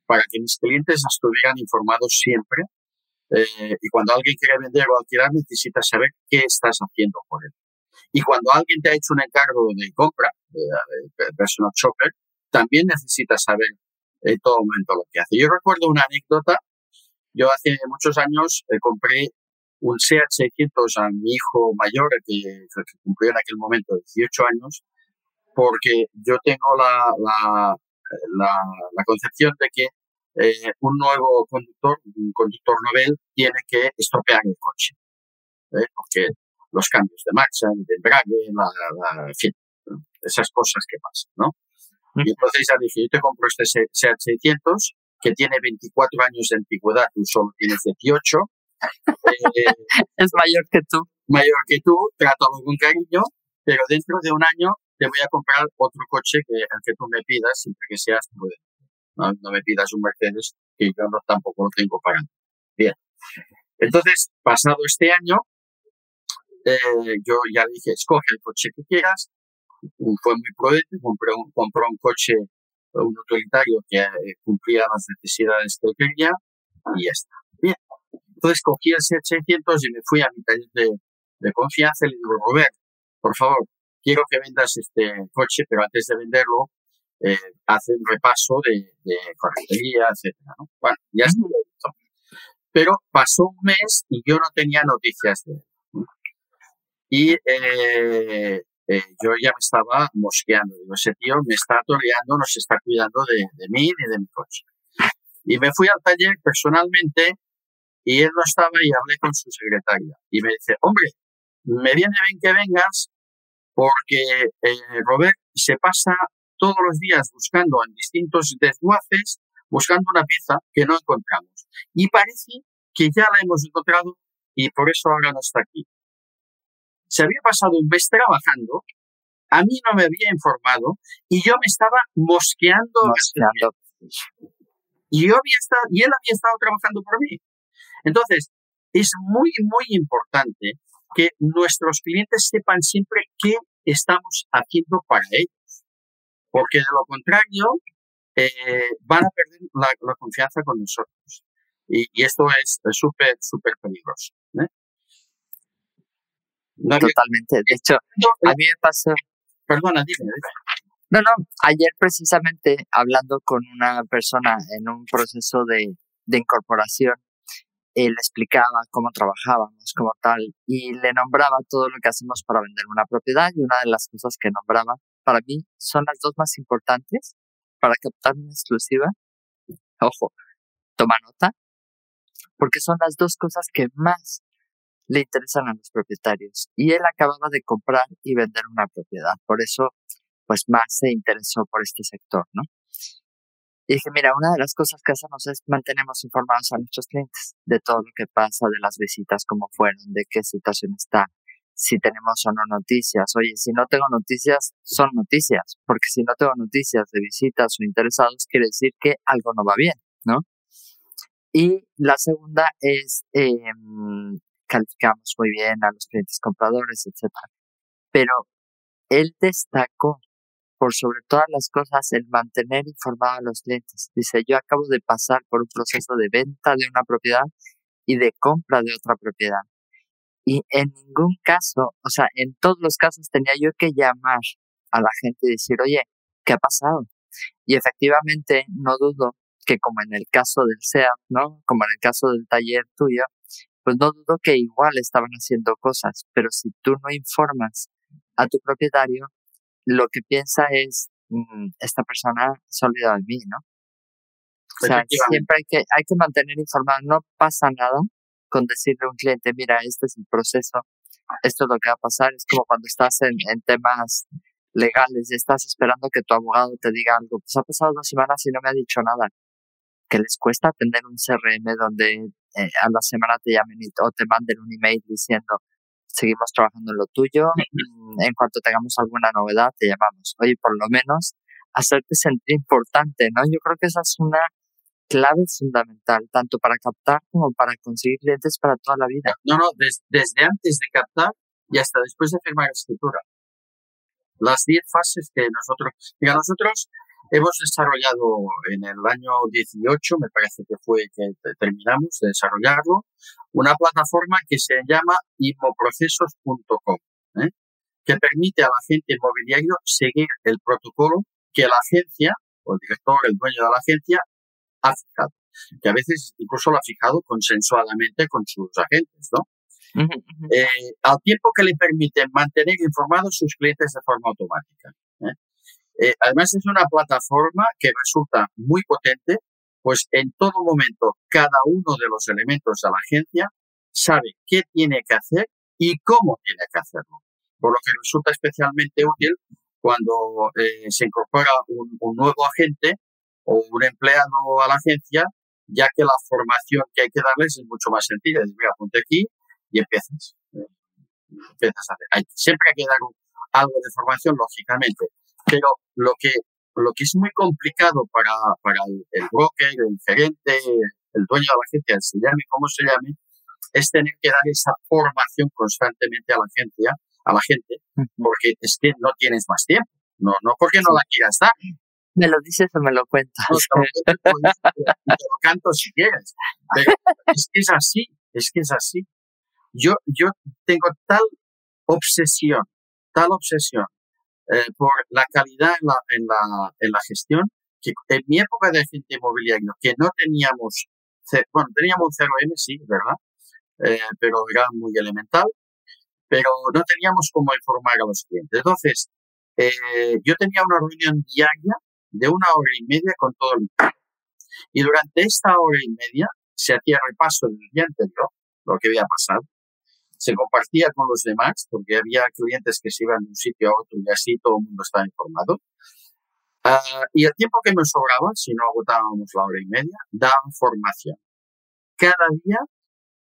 para que mis clientes estuvieran informados siempre eh, y cuando alguien quiere vender o alquilar necesita saber qué estás haciendo por él. Y cuando alguien te ha hecho un encargo de compra, personal shopper, también necesitas saber en todo momento lo que hace. Yo recuerdo una anécdota. Yo hace muchos años eh, compré un SEAT 600 a mi hijo mayor, que, cumplió en aquel momento 18 años, porque yo tengo la, la, la, concepción de que eh, un nuevo conductor, un conductor novel, tiene que estropear el coche. ¿eh? Porque los cambios de marcha, de embrague, la, en fin, esas cosas que pasan, ¿no? Y entonces ya dije, yo te compro este SEAT 600, que tiene 24 años de antigüedad, tú solo tienes 18, eh, es mayor que tú. Mayor que tú, trátalo con cariño, pero dentro de un año te voy a comprar otro coche que el que tú me pidas, siempre que seas prudente. No, no me pidas un Mercedes, que yo no, tampoco lo tengo para Bien. Entonces, pasado este año, eh, yo ya dije, escoge el coche que quieras. Fue muy prudente, compré un, compró un coche, un utilitario que eh, cumplía las necesidades que quería y ya está. Bien. Entonces cogí el 600 y me fui a mi taller de, confianza y le digo, Robert, por favor, quiero que vendas este coche, pero antes de venderlo, eh, hace un repaso de, de correctería, etcétera, ¿no? Bueno, ya está. Pero pasó un mes y yo no tenía noticias de él. Y eh, eh, yo ya me estaba mosqueando. Digo, ese tío me está toreando, no se está cuidando de, de mí ni de mi coche. Y me fui al taller personalmente y él no estaba y hablé con su secretaria. Y me dice, hombre, me viene bien que vengas porque eh, Robert se pasa todos los días buscando en distintos desguaces, buscando una pieza que no encontramos. Y parece que ya la hemos encontrado, y por eso ahora no está aquí. Se había pasado un mes trabajando, a mí no me había informado y yo me estaba mosqueando. Y, yo había estado, y él había estado trabajando por mí. Entonces, es muy, muy importante que nuestros clientes sepan siempre qué estamos haciendo para ellos. Porque de lo contrario, eh, van a perder la, confianza con nosotros. Y, esto es súper, súper peligroso. ¿eh? Totalmente. De hecho, a mí me pasó. Perdona, dime. No, no. Ayer, precisamente, hablando con una persona en un proceso de, de incorporación, él explicaba cómo trabajábamos como tal y le nombraba todo lo que hacemos para vender una propiedad y una de las cosas que nombraba para mí son las dos más importantes para captar una exclusiva. Ojo, toma nota, porque son las dos cosas que más le interesan a los propietarios. Y él acababa de comprar y vender una propiedad, por eso pues más se interesó por este sector, ¿no? Y dije, mira, una de las cosas que hacemos es mantenemos informados a nuestros clientes de todo lo que pasa, de las visitas, cómo fueron, de qué situación está, si tenemos o no noticias. Oye, si no tengo noticias, son noticias, porque si no tengo noticias de visitas o interesados, quiere decir que algo no va bien, ¿no? Y la segunda es, eh, calificamos muy bien a los clientes compradores, etcétera. Pero él destacó por sobre todas las cosas el mantener informado a los clientes. Dice, yo acabo de pasar por un proceso de venta de una propiedad y de compra de otra propiedad. Y en ningún caso, o sea, en todos los casos tenía yo que llamar a la gente y decir, oye, ¿qué ha pasado? Y efectivamente, no dudo que como en el caso del SEAT, ¿no? Como en el caso del taller tuyo, pues no dudo que igual estaban haciendo cosas, pero si tú no informas a tu propietario, lo que piensa es, mm, esta persona se ha olvidado de mí, ¿no? O sea, siempre hay que, hay que mantener informado, no pasa nada con decirle a un cliente, mira, este es el proceso, esto es lo que va a pasar, es como cuando estás en, en temas legales y estás esperando que tu abogado te diga algo, pues ha pasado dos semanas y no me ha dicho nada, que les cuesta tener un CRM donde eh, a la semana te llamen o te manden un email diciendo, seguimos trabajando en lo tuyo. Mm, en cuanto tengamos alguna novedad, te llamamos. Oye, por lo menos hacerte sentir importante, ¿no? Yo creo que esa es una clave fundamental, tanto para captar como para conseguir clientes para toda la vida. No, no, desde antes de captar y hasta después de firmar escritura. Las 10 fases que nosotros, mira, nosotros hemos desarrollado en el año 18, me parece que fue que terminamos de desarrollarlo, una plataforma que se llama inmoprocesos.com, ¿eh? que permite a la agente inmobiliario seguir el protocolo que la agencia o el director, el dueño de la agencia, ha fijado. Que a veces incluso lo ha fijado consensuadamente con sus agentes, ¿no? Eh, al tiempo que le permite mantener informados sus clientes de forma automática. ¿eh? Eh, además es una plataforma que resulta muy potente, pues en todo momento cada uno de los elementos de la agencia sabe qué tiene que hacer y cómo tiene que hacerlo. Por lo que resulta especialmente útil cuando eh, se incorpora un, nuevo agente o un empleado a la agencia, ya que la formación que hay que darles es mucho más sencilla. Dices, mira, ponte aquí y empiezas. Eh, empiezas a hacer. siempre hay que dar algo de formación, lógicamente, pero lo que, lo que es muy complicado para, para el, broker, el gerente, el dueño de la agencia, se llame como se llame, es tener que dar esa formación constantemente a la agencia, a la gente, porque es que no tienes más tiempo. No, no porque no la quieras dar. Me lo dices o me lo cuentas. Te, lo, canto si quieres. Es que es así, es que es así. Yo, yo tengo tal obsesión, tal obsesión eh, por la calidad en la, en, la, en la gestión, que en mi época de agente inmobiliario, que no teníamos, bueno, teníamos un CRM, sí, ¿verdad? Eh, pero era muy elemental, pero no teníamos cómo informar a los clientes. Entonces, eh, yo tenía una reunión diaria de una hora y media con todo el equipo. Y durante esta hora y media se hacía repaso del día anterior, lo que había pasado, se compartía con los demás, porque había clientes que se iban de un sitio a otro y así todo el mundo estaba informado. Ah, y el tiempo que nos sobraba, si no agotábamos la hora y media, daban formación. Cada día,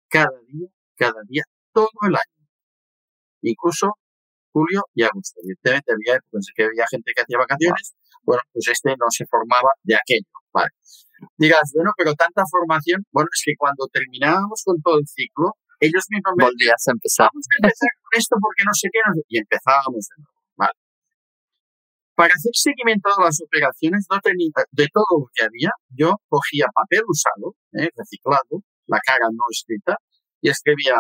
cada día, cada día, todo el año. Incluso julio y agosto. Evidentemente había en que había gente que hacía vacaciones, bueno, pues este no se formaba de aquello. Vale. Digas, bueno, pero tanta formación, bueno, es que cuando terminábamos con todo el ciclo, ellos mismos me Volvías a empezar. Vamos a empezar con esto porque no sé qué, no sé, y empezábamos de nuevo. Vale. Para hacer seguimiento de las operaciones, no tenía, de todo lo que había, yo cogía papel usado, eh, reciclado, la cara no escrita, y escribía,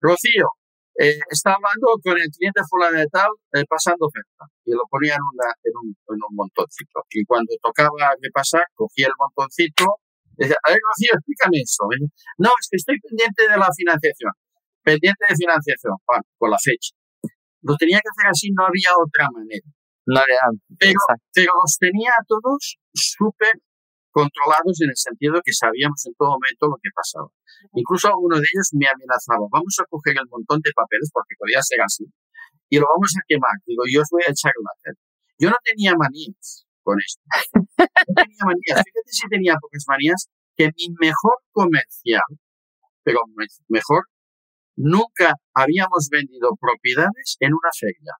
Rocío, eh, está hablando con el cliente fulano de tal, eh, pasando oferta. Y lo ponía en, una, en, un, en un montoncito. Y cuando tocaba repasar, cogía el montoncito, decía, a ver, Rocío, explícame esto. No, es que estoy pendiente de la financiación. Pendiente de financiación, bueno, con la fecha. Lo tenía que hacer así, no había otra manera. No había. Pero, pero los tenía todos súper controlados en el sentido que sabíamos en todo momento lo que pasaba. Incluso alguno de ellos me amenazaba, vamos a coger el montón de papeles, porque podía ser así, y lo vamos a quemar. Digo, yo os voy a echar la Yo no tenía manías con esto. No tenía manías. Fíjate si tenía pocas manías, que mi mejor comercial, pero mejor, nunca habíamos vendido propiedades en una feria.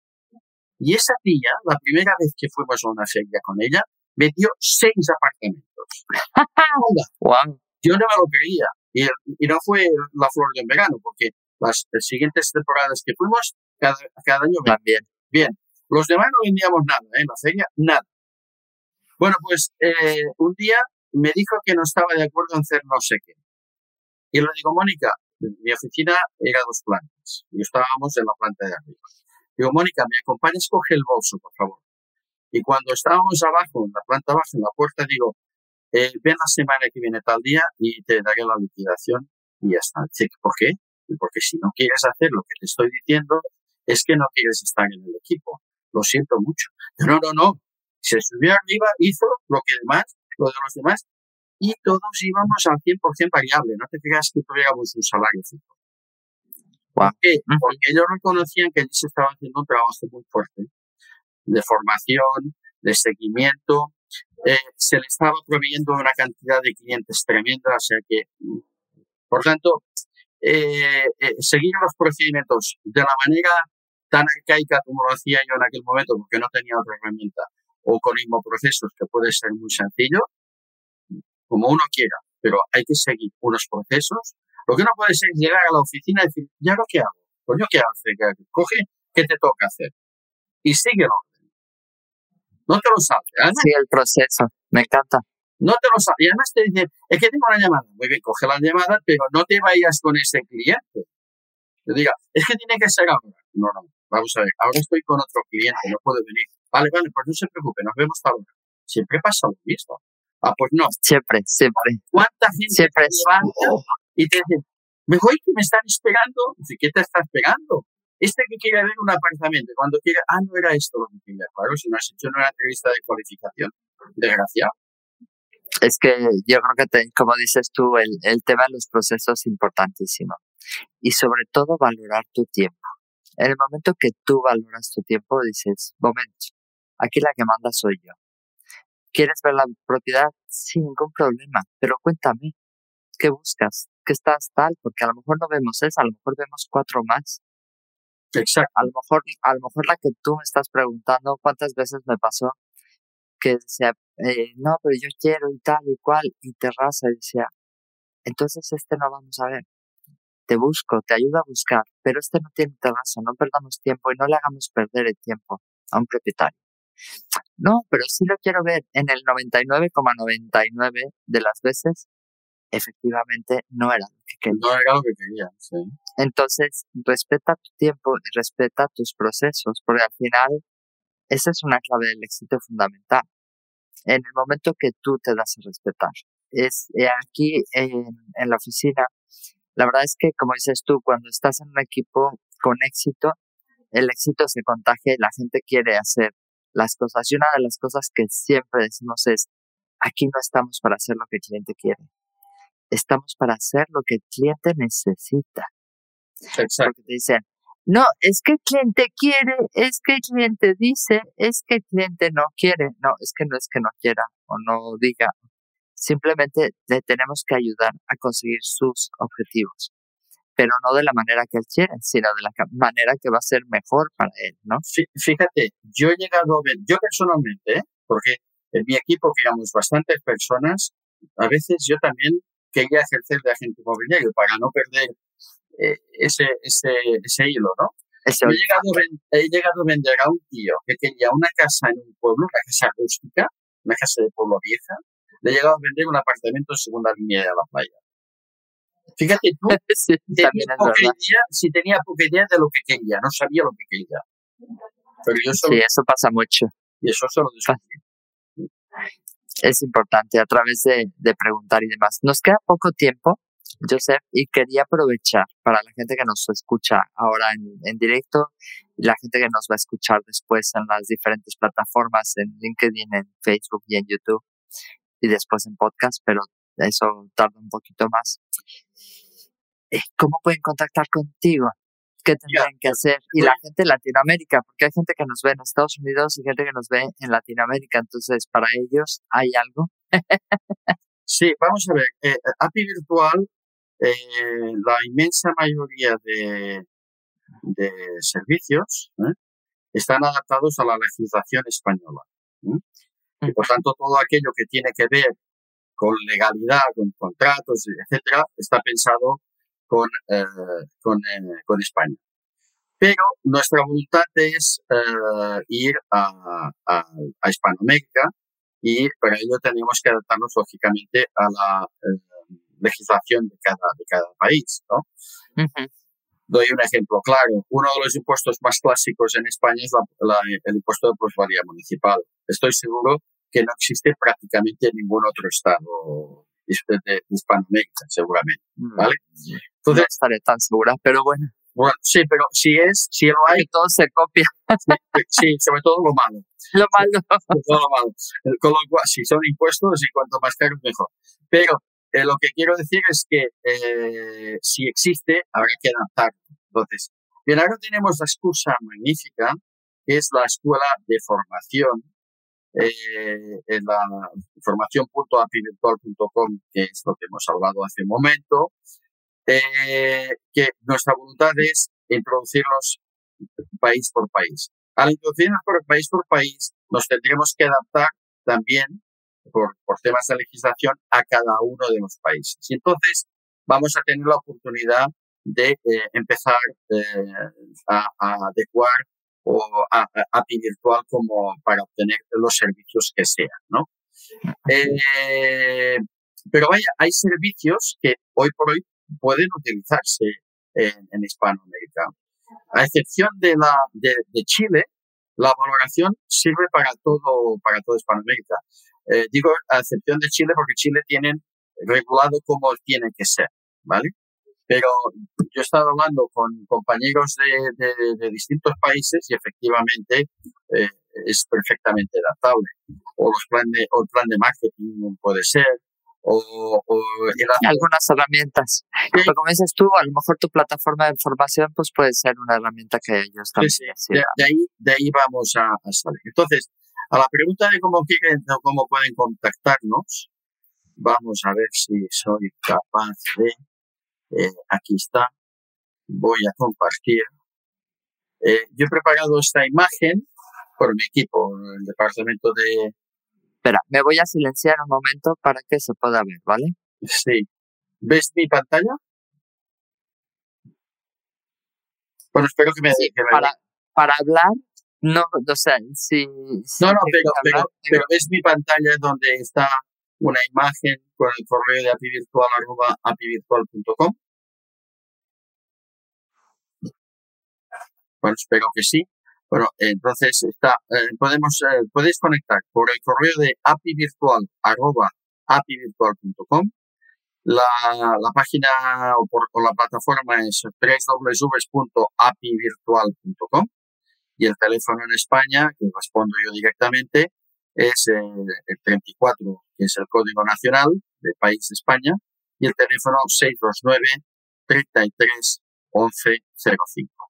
Y esa tía, la primera vez que fuimos a una feria con ella, vendió seis apartamentos. Yo no me lo creía. Y, y, no fue la flor de verano, porque las, siguientes temporadas que fuimos, cada, cada año También. Bien. Los demás no vendíamos nada, ¿eh? en la feria, nada. Bueno, pues eh, un día me dijo que no estaba de acuerdo en hacer no sé qué. Y le digo, Mónica, mi oficina era dos plantas y estábamos en la planta de arriba. Digo, Mónica, ¿me acompañas? Coge el bolso, por favor. Y cuando estábamos abajo, en la planta baja, en la puerta, digo, eh, ven la semana que viene tal día y te daré la liquidación y ya está. ¿por qué? Porque si no quieres hacer lo que te estoy diciendo, es que no quieres estar en el equipo. Lo siento mucho. No, no, no. Se subió arriba, hizo lo que demás, lo de los demás, y todos íbamos al 100% variable. No te creas que tuviéramos un salario fijo. ¿Por qué? Porque ellos reconocían que ellos estaban haciendo un trabajo muy fuerte de formación, de seguimiento. Eh, se le estaba proveyendo una cantidad de clientes tremenda, o sea que, por tanto, eh, eh, seguir los procedimientos de la manera tan arcaica como lo hacía yo en aquel momento, porque no tenía otra herramienta, o con procesos que puede ser muy sencillo, como uno quiera, pero hay que seguir unos procesos. Lo que no puede ser llegar a la oficina y decir, ¿ya lo que hago? Coño, ¿qué hace? Coge, ¿qué te toca hacer? Y síguelo. No te lo sabes. Sí, el proceso. Me encanta. No te lo sabes. Y además te dicen, es que tengo una llamada. Muy bien, coge la llamada, pero no te vayas con ese cliente. Te diga, es que tiene que ser ahora. No, no. Vamos a ver. Ahora estoy con otro cliente, no puedo venir. Vale, vale, pues no se preocupe, nos vemos tal hora. Siempre pasa lo mismo. Ah, pues no. Siempre, siempre. ¿Cuánta gente siempre levanta y te dice, me voy que me están esperando? ¿Qué te está esperando? Este que quiere ver un apartamento, cuando quiere, ah, no era esto lo que quería. Claro, si no has hecho una entrevista de cualificación, desgraciado. Es que yo creo que, como dices tú, el, el tema de los procesos es importantísimo. Y sobre todo valorar tu tiempo. En el momento que tú valoras tu tiempo, dices, momento, aquí la que manda soy yo. ¿Quieres ver la propiedad? Sin ningún problema, pero cuéntame, ¿qué buscas? ¿Qué estás tal? Porque a lo mejor no vemos esa, a lo mejor vemos cuatro más. Exacto. A lo mejor, a lo mejor la que tú me estás preguntando, ¿cuántas veces me pasó? Que decía, eh, no, pero yo quiero y tal y cual, y terraza, y decía, entonces este no vamos a ver. Te busco, te ayudo a buscar, pero este no tiene terraza, no perdamos tiempo y no le hagamos perder el tiempo a un propietario. No, pero sí lo quiero ver. En el 99,99 de las veces, efectivamente no era no era lo que quería, sí. Entonces, respeta tu tiempo y respeta tus procesos, porque al final esa es una clave del éxito fundamental. En el momento que tú te das a respetar. Es eh, aquí en, en la oficina, la verdad es que, como dices tú, cuando estás en un equipo con éxito, el éxito se contagia y la gente quiere hacer las cosas. Y una de las cosas que siempre decimos es, aquí no estamos para hacer lo que el cliente quiere estamos para hacer lo que el cliente necesita. Exacto. Porque dicen, no, es que el cliente quiere, es que el cliente dice, es que el cliente no quiere. No, es que no es que no quiera o no diga. Simplemente le tenemos que ayudar a conseguir sus objetivos. pero no de la manera que él quiere, sino de la manera que va a ser mejor para él, ¿no? Fíjate, yo he llegado a ver, yo personalmente, ¿eh? porque en mi equipo, que éramos bastantes personas, a veces yo también quería ejercer de agente inmobiliario para no perder eh, ese, ese, ese hilo, ¿no? he, llegado a he llegado a vender a un tío que quería una casa en un pueblo, una casa rústica, una casa de pueblo vieja, le he llegado a vender un apartamento en segunda línea de la playa. Fíjate tú, si tenía poca idea de lo que quería, no sabía lo que quería. Pero yo sí, eso pasa mucho. Y eso solo Es importante a través de, de preguntar y demás. Nos queda poco tiempo, Joseph, y quería aprovechar para la gente que nos escucha ahora en, en directo la gente que nos va a escuchar después en las diferentes plataformas, en LinkedIn, en Facebook y en YouTube, y después en podcast, pero eso tarda un poquito más. Eh, ¿Cómo pueden contactar contigo? ¿Qué tendrían que hacer? Y la gente de Latinoamérica, porque hay gente que nos ve en Estados Unidos y gente que nos ve en Latinoamérica, entonces para ellos hay algo. sí, vamos a ver. Eh, API Virtual, eh, la inmensa mayoría de, de servicios están adaptados a la legislación española. Y por tanto, todo aquello que tiene que ver con legalidad, con contratos, etcétera, está pensado con, eh, con, eh, con, España. Pero nuestra voluntad es eh, ir a, a, a, Hispanoamérica y para ello tenemos que adaptarnos lógicamente a la legislación de cada, de cada país. ¿no? Doy un ejemplo claro. Uno de los impuestos más clásicos en España es la, el impuesto de plusvalía municipal. Estoy seguro que no existe prácticamente en ningún otro estado de, Hispanoamérica, seguramente, mm. Entonces, no estaré tan segura, pero bueno. Bueno, sí, pero si es, si lo hay... todo se copia. Sí, sobre todo lo malo. Lo malo. todo lo malo. Con lo cual, si son impuestos y cuanto más caro, mejor. Pero eh, lo que quiero decir es que eh, si existe, habrá que adaptarlo. Entonces, bien, ahora tenemos la excusa magnífica, que es la escuela de formación eh, en la información.apivirtual.com, que es lo que hemos hablado hace un momento, eh, que nuestra voluntad es introducirnos país por país. Al introducirnos por país por país, nos tendremos que adaptar también por, por temas de legislación a cada uno de los países. Y entonces vamos a tener la oportunidad de eh, empezar eh, a, a, adecuar o API virtual como para obtener los servicios que sean, ¿no? Eh, pero vaya, hay servicios que hoy por hoy pueden utilizarse en, en Hispanoamérica. A excepción de la de, de, Chile, la valoración sirve para todo para toda Hispanoamérica. Eh, digo a excepción de Chile porque Chile tienen regulado como tiene que ser, ¿vale? Pero yo he estado hablando con compañeros de, de, distintos países y efectivamente eh, es perfectamente adaptable. O, los plan de, o el plan de marketing puede ser, o, o algunas herramientas. Pero como dices tú, a lo mejor tu plataforma de formación pues puede ser una herramienta que ellos también sí, de, de, ahí, de ahí vamos a, a, salir. Entonces, a la pregunta de cómo quieren o cómo pueden contactarnos, vamos a ver si soy capaz de eh, aquí está. Voy a compartir. Eh, yo he preparado esta imagen por mi equipo, el departamento de... Espera, me voy a silenciar un momento para que se pueda ver, ¿vale? Sí. ¿Ves mi pantalla? Bueno, espero que me... Sí, para, para hablar, no, o sea, sí. no, no, pero, pero, pero, ves mi pantalla donde está una imagen con el correo de apivirtual.com. Bueno, espero que sí. Bueno, entonces está, eh, podemos, eh, podéis conectar por el correo de apivirtual apivirtual.com. La, la página o, por, la plataforma es www.apivirtual.com y el teléfono en España, que respondo yo directamente, es el, 34, que es el código nacional del país España, y el teléfono 629 33 11 05.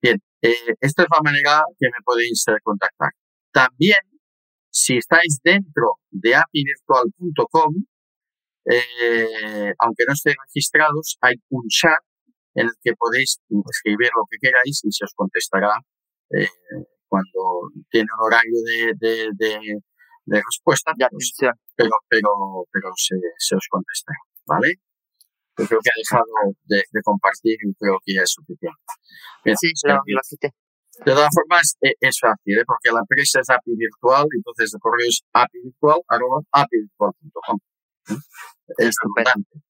Bien, eh, esta es la manera que me podéis eh, contactar. También, si estáis dentro de apivirtual.com, eh, aunque no estén registrados, hay un chat en el que podéis escribir lo que queráis y se os contestará eh, cuando tiene un horario de, de, de, respuesta. Pues, pero, pero, pero se, se os contestará, ¿vale? Yo creo que ha dejado de, compartir y creo que ya es suficiente. sí, lo, quité. De todas formas, e, es, fácil, ¿eh? porque la empresa es API Virtual, entonces el correo es apivirtual, arroba apivirtual.com. Es importante.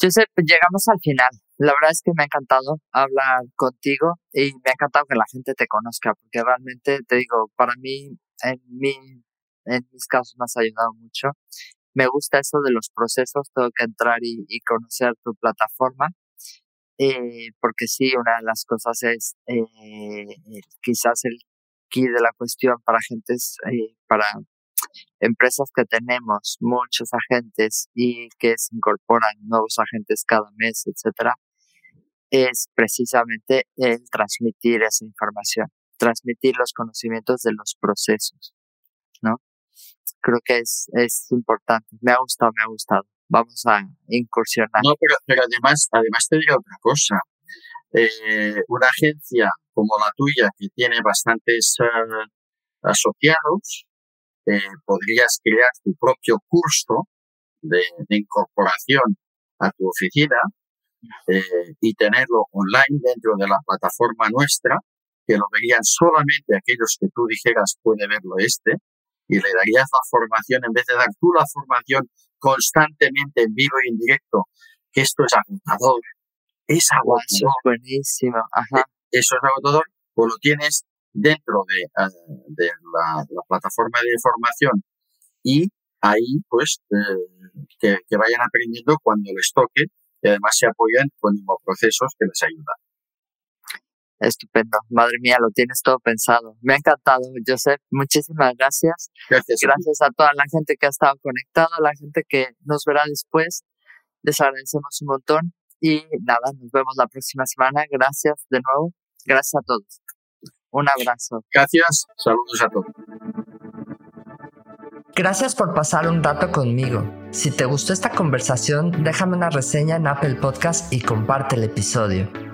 Josep, llegamos al final. La verdad es que me ha encantado hablar contigo y me ha encantado que la gente te conozca, porque realmente te digo, para mí, en, mi, en mis casos me has ayudado mucho me gusta eso de los procesos, tengo que entrar y, conocer tu plataforma, eh, porque sí, una de las cosas es eh, quizás el key de la cuestión para agentes, eh, para empresas que tenemos muchos agentes y que se incorporan nuevos agentes cada mes, etcétera, es precisamente el transmitir esa información, transmitir los conocimientos de los procesos. Creo que es, es importante. Me ha gustado, me ha gustado. Vamos a incursionar. No, pero, además, además te digo otra cosa. Eh, una agencia como la tuya, que tiene bastantes eh, asociados, eh, podrías crear tu propio curso de, incorporación a tu oficina y tenerlo online dentro de la plataforma nuestra, que lo verían solamente aquellos que tú dijeras puede verlo este, y le darías la formación en vez de dar tú la formación constantemente en vivo y en directo, que esto es agotador. Es agotador. Eso es buenísimo. Ajá. Eso es agotador, pues lo tienes dentro de, eh, de la, plataforma de formación y ahí pues eh, que, que, vayan aprendiendo cuando les toque y además se apoyan con procesos que les ayudan. Estupendo. Madre mía, lo tienes todo pensado. Me ha encantado, Joseph. Muchísimas gracias. Gracias. Gracias a, toda la gente que ha estado conectada, a la gente que nos verá después. Les agradecemos un montón. Y nada, nos vemos la próxima semana. Gracias de nuevo. Gracias a todos. Un abrazo. Gracias. Saludos a todos. Gracias por pasar un rato conmigo. Si te gustó esta conversación, déjame una reseña en Apple Podcast y comparte el episodio.